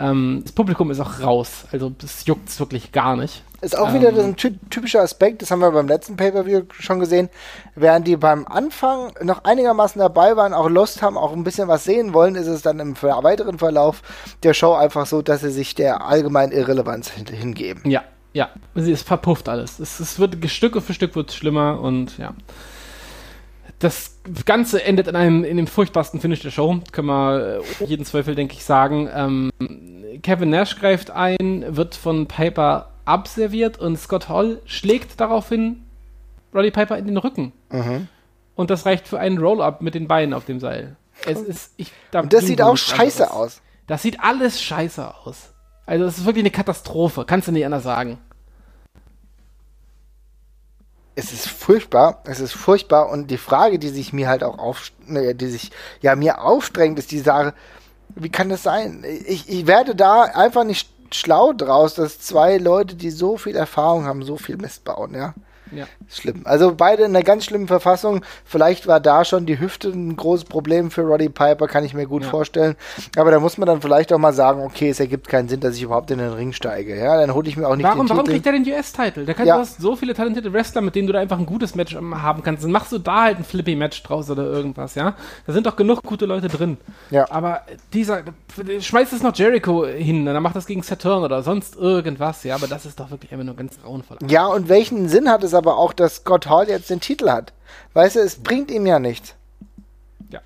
Ähm, das Publikum ist auch raus, also das juckt es wirklich gar nicht. Ist auch wieder ähm, ein typischer Aspekt, das haben wir beim letzten Pay-Per-View schon gesehen, während die beim Anfang noch einigermaßen dabei waren, auch Lust haben, auch ein bisschen was sehen wollen, ist es dann im weiteren Verlauf der Show einfach so, dass sie sich der allgemeinen Irrelevanz hingeben. Ja, ja, es verpufft alles. Es, es wird Stück für Stück wird schlimmer und ja. Das Ganze endet in einem in dem furchtbarsten Finish der Show, können wir äh, jeden Zweifel, denke ich, sagen. Ähm, Kevin Nash greift ein, wird von Piper abserviert und Scott Hall schlägt daraufhin Roddy Piper in den Rücken. Mhm. Und das reicht für einen Roll-Up mit den Beinen auf dem Seil. Es ist, ich, da und das sieht auch scheiße anderes. aus. Das sieht alles scheiße aus. Also es ist wirklich eine Katastrophe, kannst du nicht anders sagen. Es ist furchtbar, es ist furchtbar und die Frage, die sich mir halt auch auf, ne, die sich ja mir aufdrängt, ist die Sache, wie kann das sein? Ich, ich werde da einfach nicht schlau draus, dass zwei Leute, die so viel Erfahrung haben, so viel Mist bauen, ja. Ja. Schlimm. Also beide in einer ganz schlimmen Verfassung. Vielleicht war da schon die Hüfte ein großes Problem für Roddy Piper, kann ich mir gut Ja. vorstellen. Aber da muss man dann vielleicht auch mal sagen, okay, es ergibt keinen Sinn, dass ich überhaupt in den Ring steige. Ja, dann hole ich mir auch nicht Warum, den warum Titel. kriegt er den US-Titel? Der kann, Ja. Du hast so viele talentierte Wrestler, mit denen du da einfach ein gutes Match haben kannst. Dann machst du da halt ein Flippy-Match draus oder irgendwas, ja? Da sind doch genug gute Leute drin. Ja. Aber dieser, schmeißt es noch Jericho hin, dann macht das gegen Saturn oder sonst irgendwas, ja? Aber das ist doch wirklich einfach nur ganz grauenvoll. Ja, und welchen Sinn hat es aber auch, dass Scott Hall jetzt den Titel hat? Weißt du, es bringt ihm ja nichts. Ja.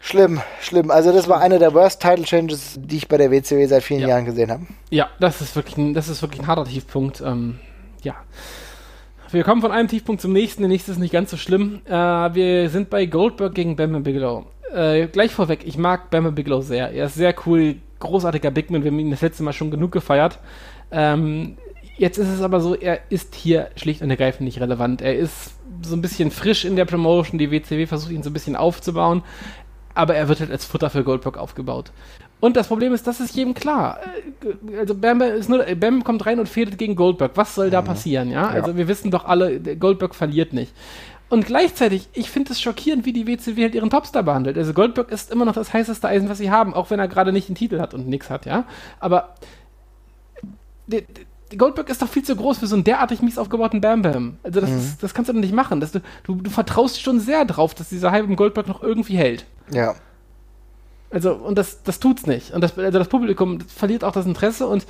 Schlimm, schlimm. Also das war einer der worst Title Changes, die ich bei der WCW seit vielen Ja. Jahren gesehen habe. Ja, das ist wirklich ein, das ist wirklich ein harter Tiefpunkt. Ähm, ja. Wir kommen von einem Tiefpunkt zum nächsten. Der nächste ist nicht ganz so schlimm. Äh, wir sind bei Goldberg gegen Bam Bigelow. Äh, gleich vorweg, ich mag Bam Bigelow sehr. Er ist sehr cool, großartiger Bigman. Wir haben ihn das letzte Mal schon genug gefeiert. Ähm, jetzt ist es aber so, er ist hier schlicht und ergreifend nicht relevant. Er ist so ein bisschen frisch in der Promotion. Die WCW versucht ihn so ein bisschen aufzubauen. Aber er wird halt als Futter für Goldberg aufgebaut. Und das Problem ist, das ist jedem klar. Äh, Also Bam, nur, Bam kommt rein und fädelt gegen Goldberg. Was soll da passieren, ja? Also wir wissen doch alle, Goldberg verliert nicht. Und gleichzeitig, ich finde es schockierend, wie die WCW halt ihren Topstar behandelt. Also Goldberg ist immer noch das heißeste Eisen, was sie haben, auch wenn er gerade nicht den Titel hat und nichts hat, ja? Aber Goldberg ist doch viel zu groß für so einen derartig mies aufgebauten Bam Bam. Also das, ist, das kannst du doch nicht machen. Das, du, du, du vertraust schon sehr drauf, dass dieser Hype um Goldberg noch irgendwie hält. Ja. Also, und das, das tut's nicht. Und das, also das Publikum das verliert auch das Interesse und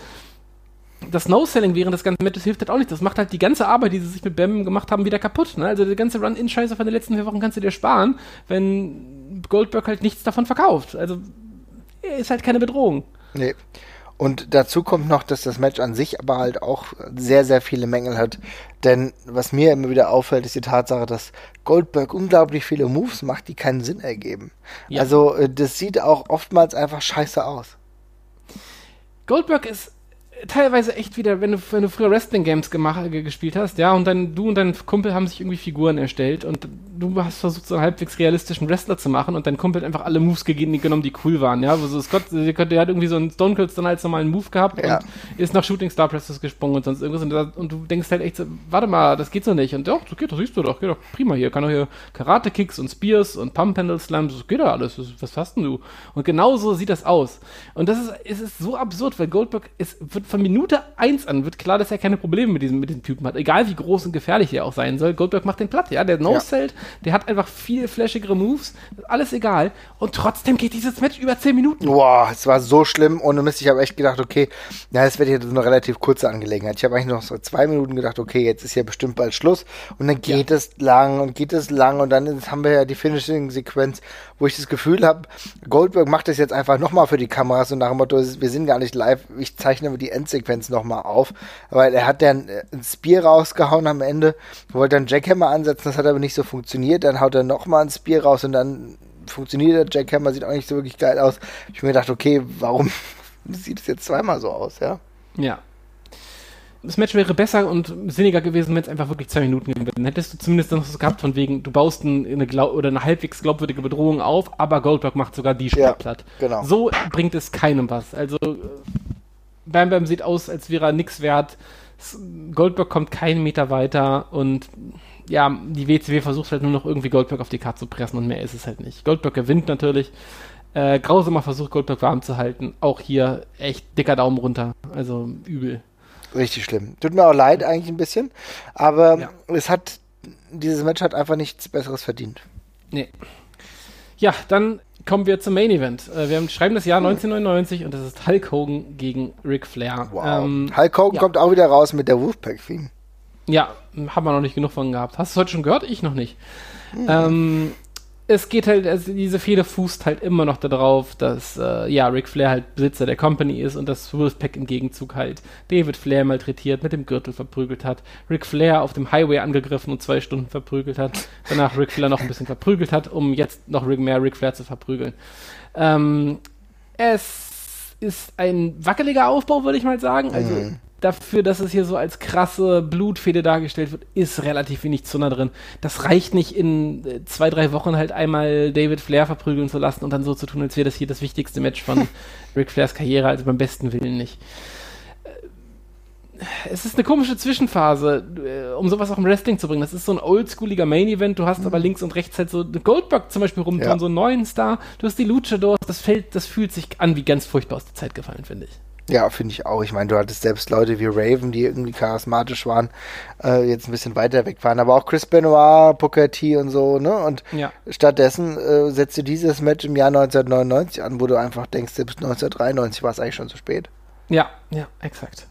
das No-Selling während des ganzen Matches hilft halt auch nicht. Das macht halt die ganze Arbeit, die sie sich mit Bam gemacht haben, wieder kaputt. Ne? Also, die ganze Run-In-Scheiße von den letzten vier Wochen kannst du dir sparen, wenn Goldberg halt nichts davon verkauft. Also, ist halt keine Bedrohung. Nee. Und dazu kommt noch, dass das Match an sich aber halt auch sehr, sehr viele Mängel hat. Denn was mir immer wieder auffällt, ist die Tatsache, dass Goldberg unglaublich viele Moves macht, die keinen Sinn ergeben. Ja. Also äh, das sieht auch oftmals einfach scheiße aus. Goldberg ist teilweise echt wieder, wenn du, wenn du früher Wrestling-Games ge- gespielt hast, ja, und dann du und dein Kumpel haben sich irgendwie Figuren erstellt und du hast versucht, so einen halbwegs realistischen Wrestler zu machen und dein Kumpel hat einfach alle Moves gegeben, die genommen, die cool waren, ja, wo so Scott, der der hat irgendwie so einen Stone Cold dann als normalen Move gehabt Ja. und ist nach Shooting Star Presses gesprungen und sonst irgendwas und, da- und du denkst halt echt so, warte mal, das geht so nicht und doch, das geht doch, siehst du doch, geht doch prima hier, kann doch hier Karate-Kicks und Spears und Pump-Handle-Slams, das geht doch alles, was, was hast denn du? Und genau so sieht das aus. Und das ist, es ist so absurd, weil Goldberg, es wird von Minute 1 an, wird klar, dass er keine Probleme mit diesem, mit diesem Typen hat, egal wie groß und gefährlich er auch sein soll, Goldberg macht den platt, ja, der No-Sellt, der hat einfach viel flashigere Moves, alles egal und trotzdem geht dieses Match über 10 Minuten. Boah, es war so schlimm. Ohne Mist, ich habe echt gedacht, okay, ja, das wird jetzt eine relativ kurze Angelegenheit. Ich habe eigentlich noch so zwei Minuten gedacht, okay, jetzt ist ja bestimmt bald Schluss. Und dann geht es lang und geht es lang und dann ist, haben wir ja die Finishing-Sequenz, wo ich das Gefühl habe, Goldberg macht das jetzt einfach nochmal für die Kameras und nach dem Motto, wir sind gar nicht live, ich zeichne die Endsequenz nochmal auf. Weil er hat dann äh, ein Spear rausgehauen am Ende, wollte dann Jackhammer ansetzen, das hat aber nicht so funktioniert. Dann haut er nochmal ein Spear raus und dann funktioniert der Jackhammer, sieht auch nicht so wirklich geil aus. Ich hab mir gedacht, okay, warum sieht es jetzt zweimal so aus, ja? Ja. Das Match wäre besser und sinniger gewesen, wenn es einfach wirklich zwei Minuten gegangen wäre. Dann hättest du zumindest noch so gehabt von wegen, du baust ein, eine Glau oder eine halbwegs glaubwürdige Bedrohung auf, aber Goldberg macht sogar die Ja, Stadt platt. genau. So bringt es keinem was. Also äh, Bam Bam sieht aus, als wäre er nix wert. Goldberg kommt keinen Meter weiter und ja, die WCW versucht halt nur noch irgendwie Goldberg auf die Karte zu pressen und mehr ist es halt nicht. Goldberg gewinnt natürlich. Äh, grausamer Versuch, Goldberg warm zu halten. Auch hier echt dicker Daumen runter. Also übel. Richtig schlimm. Tut mir auch leid eigentlich ein bisschen, aber Ja. es hat, dieses Match hat einfach nichts Besseres verdient. Nee. Ja, dann kommen wir zum Main Event. Äh, wir haben, schreiben das Jahr 1999 und das ist Hulk Hogan gegen Ric Flair. Ähm, Hulk Hogan ja. kommt auch wieder raus mit der Wolfpack-Theme. Ja, haben wir noch nicht genug von gehabt. Hast du es heute schon gehört? Ich noch nicht. Ähm, es geht halt, also diese Fehde fußt halt immer noch darauf, dass äh, ja, Ric Flair halt Besitzer der Company ist und dass Wolfpack im Gegenzug halt David Flair malträtiert, mit dem Gürtel verprügelt hat, Ric Flair auf dem Highway angegriffen und zwei Stunden verprügelt hat, danach Ric Flair noch ein bisschen verprügelt hat, um jetzt noch mehr Ric Flair zu verprügeln. Ähm, es ist ein wackeliger Aufbau, würde ich mal sagen. Also dafür, dass es hier so als krasse Blutfede dargestellt wird, ist relativ wenig Zunder drin. Das reicht nicht in äh, zwei, drei Wochen halt einmal David Flair verprügeln zu lassen und dann so zu tun, als wäre das hier das wichtigste Match von Ric Flairs Karriere, also beim besten Willen nicht. Äh, es ist eine komische Zwischenphase, äh, um sowas auch im Wrestling zu bringen. Das ist so ein oldschooliger Main-Event. Du hast mhm. aber links und rechts halt so Goldberg zum Beispiel rumtun, ja. so einen neuen Star. Du hast die Luchadors. Das fällt, das fühlt sich an wie ganz furchtbar aus der Zeit gefallen, finde ich. Ja, finde ich auch. Ich meine, du hattest selbst Leute wie Raven, die irgendwie charismatisch waren, äh, jetzt ein bisschen weiter weg waren. Aber auch Chris Benoit, Booker T und so, ne? Und ja. stattdessen äh, setzt du dieses Match im Jahr 1999 an, wo du einfach denkst, selbst 1993 war es eigentlich schon zu spät. Ja, ja, exakt.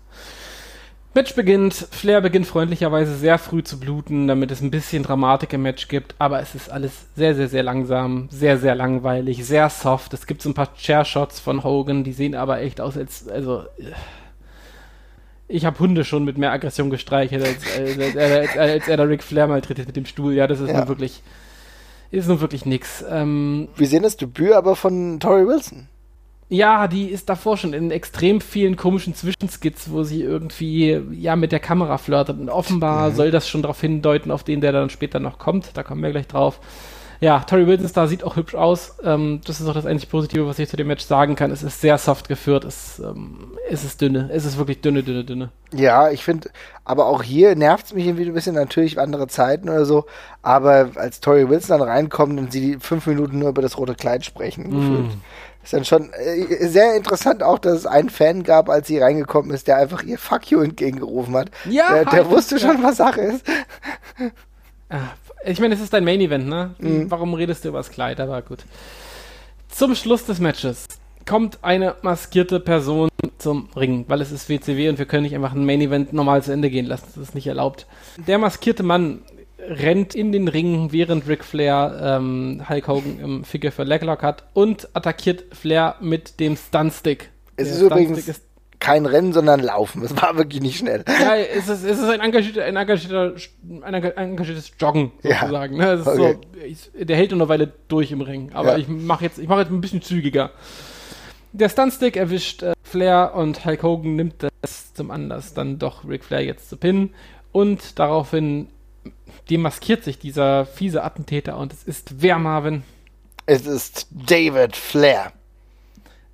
Match beginnt, Flair beginnt freundlicherweise sehr früh zu bluten, damit es ein bisschen Dramatik im Match gibt, aber es ist alles sehr, sehr, sehr langsam, sehr, sehr langweilig, sehr soft. Es gibt so ein paar Chair-Shots von Hogan, die sehen aber echt aus, als, also, ich habe Hunde schon mit mehr Aggression gestreichelt, als, als, als, als er da Ric Flair malträtiert mit dem Stuhl. Ja, das ist ja. nun wirklich, ist nun wirklich nix. Ähm, Wir sehen das Debüt aber von Tori Wilson. Ja, die ist davor schon in extrem vielen komischen Zwischenskits, wo sie irgendwie ja mit der Kamera flirtet. Und offenbar mhm. soll das schon darauf hindeuten, auf den, der dann später noch kommt. Da kommen wir gleich drauf. Ja, Tori Wilson Star sieht auch hübsch aus. Ähm, das ist auch das einzig Positive, was ich zu dem Match sagen kann. Es ist sehr soft geführt. Es, ähm, es ist dünne. Es ist wirklich dünne, dünne, dünne. Ja, ich finde, aber auch hier nervt es mich irgendwie ein bisschen. Natürlich andere Zeiten oder so. Aber als Tori Wilson dann reinkommt und sie fünf Minuten nur über das rote Kleid sprechen, mm. gefühlt ist dann schon äh, sehr interessant auch, dass es einen Fan gab, als sie reingekommen ist, der einfach ihr Fuck you entgegengerufen hat. Ja, der, der wusste schon, was Sache ist. Ich meine, es ist dein Main Event, ne? Mhm. Warum redest du über das Kleid? Aber gut. Zum Schluss des Matches kommt eine maskierte Person zum Ring, weil es ist WCW und wir können nicht einfach ein Main Event normal zu Ende gehen lassen. Das ist nicht erlaubt. Der maskierte Mann rennt in den Ring, während Ric Flair ähm, Hulk Hogan im Figure für Leglock hat und attackiert Flair mit dem Stunstick. Es Der ist übrigens ist kein Rennen, sondern Laufen. Es war wirklich nicht schnell. Ja, es ist, es ist ein, engagierter, ein, engagierter, ein engagiertes Joggen sozusagen. Ja. Ne? Okay. So, ich, der hält nur eine Weile durch im Ring, aber ja. ich mache jetzt, mach jetzt ein bisschen zügiger. Der Stunstick erwischt äh, Flair und Hulk Hogan nimmt das zum Anlass, dann doch Ric Flair jetzt zu pinnen und daraufhin demaskiert sich dieser fiese Attentäter und es ist wer, Marvin? Es ist David Flair.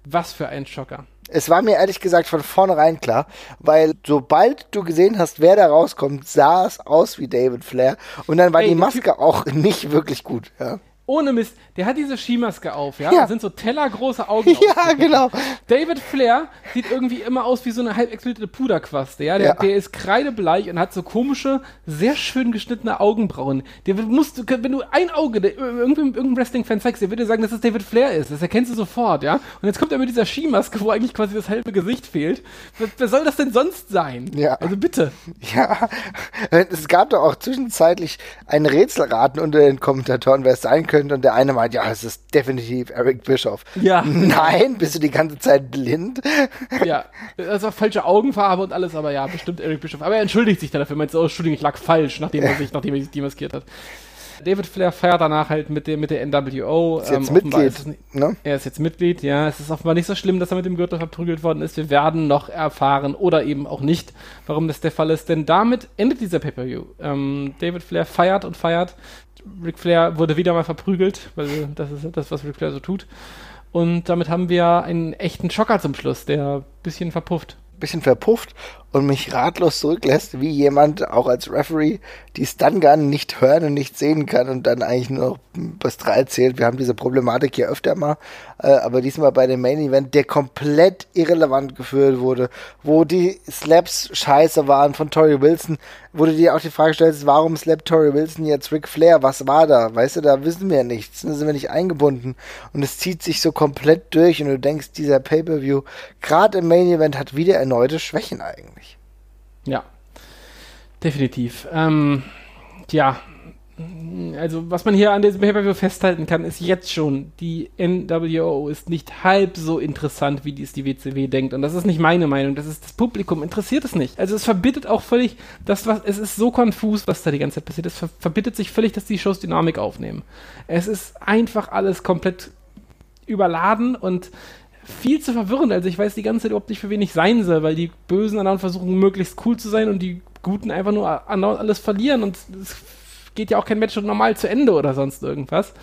Was für ein Schocker. Es war mir ehrlich gesagt von vornherein klar, weil sobald du gesehen hast, wer da rauskommt, sah es aus wie David Flair und dann war Ey, die Maske auch nicht wirklich gut. Ja ohne Mist, der hat diese Skimaske auf, ja? ja. Da sind so tellergroße Augen. Ja, genau. David Flair sieht irgendwie immer aus wie so eine halb explodierte Puderquaste, ja? Der, ja. der ist kreidebleich und hat so komische, sehr schön geschnittene Augenbrauen. Der musst, wenn du ein Auge irgendeinem, irgendeinem Wrestling-Fan zeigst, der würde sagen, dass das David Flair ist. Das erkennst du sofort, ja? Und jetzt kommt er mit dieser Skimaske, wo eigentlich quasi das halbe Gesicht fehlt. Wer, wer soll das denn sonst sein? Ja. Also bitte. Ja. Es gab doch auch zwischenzeitlich ein Rätselraten unter den Kommentatoren, wer es sein könnte könnte und der eine meint, ja, es ist definitiv Eric Bischoff. Ja. Nein, bist du die ganze Zeit blind? Ja, das war falsche Augenfarbe und alles, aber ja, bestimmt Eric Bischoff. Aber er entschuldigt sich dann dafür, meint oh, Entschuldigung, ich lag falsch, nachdem er sich, nachdem er sich demaskiert hat. David Flair feiert danach halt mit der, mit der NWO. Ist jetzt ähm, Mitglied, ist nicht, ne? Er ist jetzt Mitglied, ja. Es ist offenbar nicht so schlimm, dass er mit dem Gürtel verprügelt worden ist. Wir werden noch erfahren oder eben auch nicht, warum das der Fall ist. Denn damit endet dieser Pay-Per-View. Ähm, David Flair feiert und feiert. Ric Flair wurde wieder mal verprügelt, weil das ist das, was Ric Flair so tut. Und damit haben wir einen echten Schocker zum Schluss, der ein bisschen verpufft. Bisschen verpufft und mich ratlos zurücklässt, wie jemand auch als Referee die Stun-Gun nicht hören und nicht sehen kann und dann eigentlich nur bis drei erzählt. Wir haben diese Problematik hier öfter mal, äh, aber diesmal bei dem Main Event, der komplett irrelevant geführt wurde, wo die Slaps scheiße waren von Tori Wilson, wurde dir auch die Frage gestellt, warum slappt Tori Wilson jetzt Ric Flair? Was war da? Weißt du, da wissen wir nichts, da sind wir nicht eingebunden und es zieht sich so komplett durch und du denkst, dieser Pay-Per-View, gerade im Main Event, hat wieder erneute Schwächen eigentlich. Ja, definitiv. Ähm, ja, also was man hier an diesem Pay-Per-View festhalten kann, ist jetzt schon, die NWO ist nicht halb so interessant, wie dies die WCW denkt. Und das ist nicht meine Meinung, das ist das Publikum, interessiert es nicht. Also es verbittet auch völlig, das, was, es ist so konfus, was da die ganze Zeit passiert. Es ver verbittet sich völlig, dass die Shows Dynamik aufnehmen. Es ist einfach alles komplett überladen und viel zu verwirrend. Also ich weiß die ganze Zeit überhaupt nicht, für wen ich sein soll, weil die Bösen andauernd versuchen, möglichst cool zu sein und die Guten einfach nur alles verlieren und es geht ja auch kein Match normal zu Ende oder sonst irgendwas.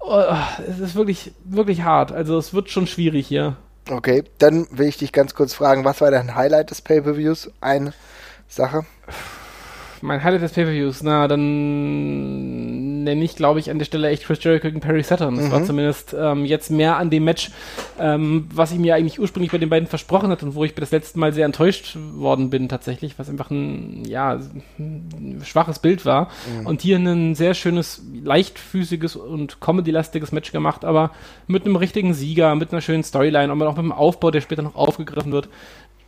Oh, es ist wirklich, wirklich hart. Also es wird schon schwierig hier. Okay, dann will ich dich ganz kurz fragen, was war dein Highlight des Pay-Per-Views? Eine Sache. Mein Highlight des Pay-Per-Views, na, dann nenne ich, glaube ich, an der Stelle echt Chris Jericho gegen Perry Saturn. Das war zumindest ähm, jetzt mehr an dem Match, ähm, was ich mir eigentlich ursprünglich bei den beiden versprochen hatte und wo ich das letzte Mal sehr enttäuscht worden bin tatsächlich, was einfach ein, ja, ein schwaches Bild war. Und hier ein sehr schönes, leichtfüßiges und comedy-lastiges Match gemacht, aber mit einem richtigen Sieger, mit einer schönen Storyline, aber auch mit einem Aufbau, der später noch aufgegriffen wird.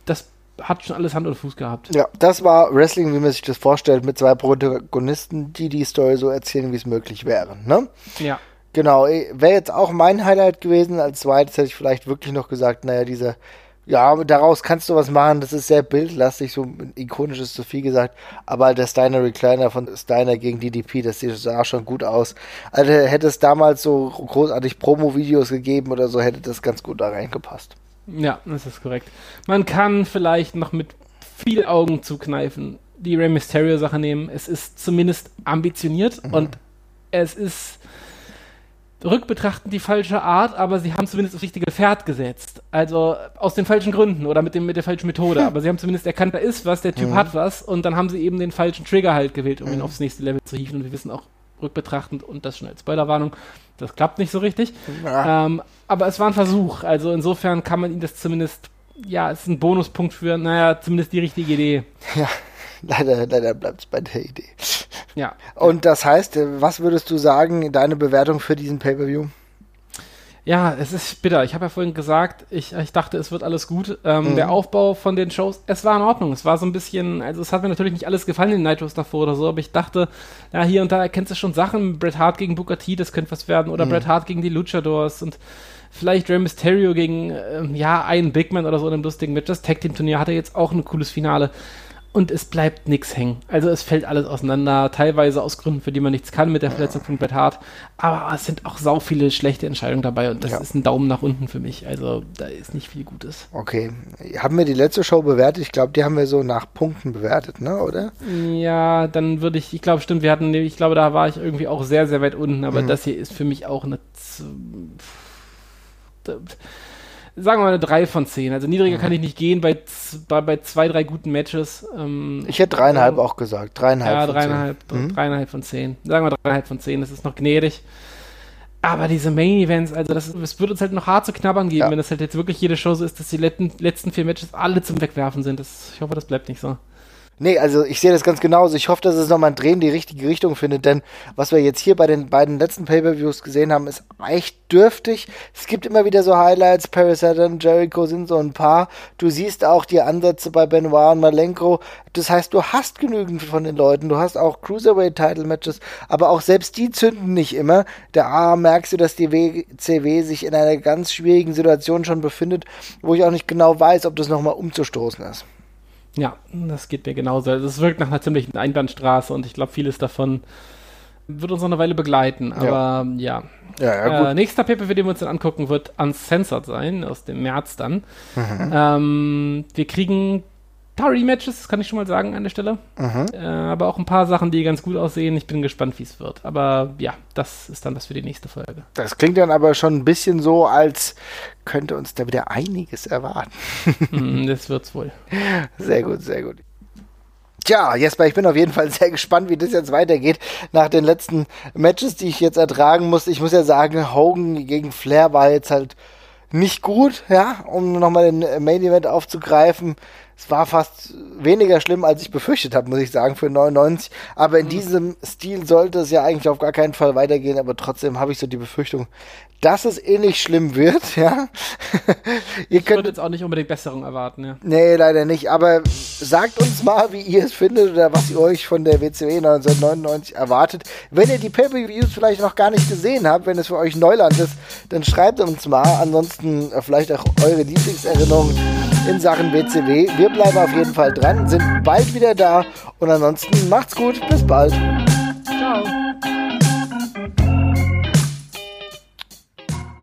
Das hat schon alles Hand und Fuß gehabt. Ja, das war Wrestling, wie man sich das vorstellt, mit zwei Protagonisten, die die Story so erzählen, wie es möglich wäre. Ne? Ja. Genau, wäre jetzt auch mein Highlight gewesen. Als zweites hätte ich vielleicht wirklich noch gesagt, naja, dieser, ja, daraus kannst du was machen, das ist sehr bildlastig, so ikonisch ist zu viel gesagt, aber der Steiner Recliner von Steiner gegen DDP, das sah schon gut aus. Also hätte es damals so großartig Promo-Videos gegeben oder so, hätte das ganz gut da reingepasst. Ja, das ist korrekt. Man kann vielleicht noch mit viel Augen zukneifen die Rey Mysterio Sache nehmen. Es ist zumindest ambitioniert und es ist rückbetrachtend die falsche Art, aber sie haben zumindest das richtige Pferd gesetzt. Also aus den falschen Gründen oder mit, dem, mit der falschen Methode. Aber sie haben zumindest erkannt, da ist was, der Typ hat was und dann haben sie eben den falschen Trigger halt gewählt, um ihn aufs nächste Level zu hieven. Und wir wissen auch rückbetrachtend und das schon als Spoilerwarnung, das klappt nicht so richtig. Ja. Ähm, aber es war ein Versuch. Also insofern kann man ihn das zumindest, ja, es ist ein Bonuspunkt für, naja, zumindest die richtige Idee. Ja, leider, leider bleibt es bei der Idee. Ja. Und das heißt, äh, was würdest du sagen, deine Bewertung für diesen Pay-Per-View? Ja, es ist bitter. Ich habe ja vorhin gesagt, ich, ich dachte, es wird alles gut. Ähm, Der Aufbau von den Shows, es war in Ordnung. Es war so ein bisschen, also es hat mir natürlich nicht alles gefallen in Nitros davor oder so, aber ich dachte, ja, hier und da erkennst du schon Sachen. Bret Hart gegen Booker T, das könnte was werden. Oder Bret Hart gegen die Luchadors und vielleicht Rey Mysterio gegen, ähm, ja, einen Big Man oder so in einem lustigen Match. Das Tag Team Turnier hatte jetzt auch ein cooles Finale. Und es bleibt nichts hängen. Also es fällt alles auseinander, teilweise aus Gründen, für die man nichts kann mit der Verletzung von Bret Hart. Aber es sind auch sau viele schlechte Entscheidungen dabei und das Ja. ist ein Daumen nach unten für mich. Also da ist nicht viel Gutes. Okay. Haben wir die letzte Show bewertet? Ich glaube, die haben wir so nach Punkten bewertet, ne? Oder? Ja, dann würde ich, ich glaube, stimmt, wir hatten, ich glaube, da war ich irgendwie auch sehr, sehr weit unten, Mhm. aber das hier ist für mich auch eine, sagen wir mal eine 3 von 10. Also Mhm. niedriger kann ich nicht gehen bei, bei, bei zwei, drei guten Matches. Ähm, Ich hätte dreieinhalb ähm, auch gesagt. Dreieinhalb. Ja, von zehn. dreieinhalb, Mhm. dreieinhalb von zehn. Sagen wir dreieinhalb von zehn, das ist noch gnädig. Aber diese Main Events, also das, es wird uns halt noch hart zu knabbern geben, Ja. wenn das halt jetzt wirklich jede Show so ist, dass die letzten, letzten vier Matches alle zum Wegwerfen sind. Das, ich hoffe, das bleibt nicht so. Nee, also ich sehe das ganz genauso. Ich hoffe, dass es nochmal ein Dreh in die richtige Richtung findet, denn was wir jetzt hier bei den beiden letzten Pay-Per-Views gesehen haben, ist echt dürftig. Es gibt immer wieder so Highlights, Paris Saturn, Jericho sind so ein paar. Du siehst auch die Ansätze bei Benoit und Malenko. Das heißt, du hast genügend von den Leuten. Du hast auch Cruiserweight-Title-Matches, aber auch selbst die zünden nicht immer. Der A merkst du, dass die WCW sich in einer ganz schwierigen Situation schon befindet, wo ich auch nicht genau weiß, ob das nochmal umzustoßen ist. Ja, das geht mir genauso. Es wirkt nach einer ziemlichen Einbahnstraße und ich glaube, vieles davon wird uns noch eine Weile begleiten. Aber ja. Ja, ja, gut. Äh, nächster Paper, für den wir uns dann angucken, wird Uncensored sein, aus dem März dann. Mhm. Ähm, wir kriegen paar Rematches, das kann ich schon mal sagen an der Stelle. Mhm. Äh, aber auch ein paar Sachen, die ganz gut aussehen. Ich bin gespannt, wie es wird. Aber ja, das ist dann was für die nächste Folge. Das klingt dann aber schon ein bisschen so, als könnte uns da wieder einiges erwarten. Hm, das wird's wohl. Sehr gut, sehr gut. Tja, Jesper, ich bin auf jeden Fall sehr gespannt, wie das jetzt weitergeht. Nach den letzten Matches, die ich jetzt ertragen musste. Ich muss ja sagen, Hogan gegen Flair war jetzt halt nicht gut, ja, um nochmal den Main Event aufzugreifen. Es war fast weniger schlimm, als ich befürchtet habe, muss ich sagen, für 99. Aber in diesem Stil sollte es ja eigentlich auf gar keinen Fall weitergehen. Aber trotzdem habe ich so die Befürchtung, dass es ähnlich schlimm wird, ja. Ihr Ich würde könnt jetzt auch nicht unbedingt Besserung erwarten, ja. Nee, leider nicht. Aber sagt uns mal, wie ihr es findet oder was ihr euch von der WCW 1999 erwartet. Wenn ihr die Pay-Per-Views vielleicht noch gar nicht gesehen habt, wenn es für euch Neuland ist, dann schreibt uns mal. Ansonsten äh, vielleicht auch eure Lieblingserinnerungen in Sachen WCW. Wir bleiben auf jeden Fall dran, sind bald wieder da. Und ansonsten macht's gut. Bis bald. Ciao.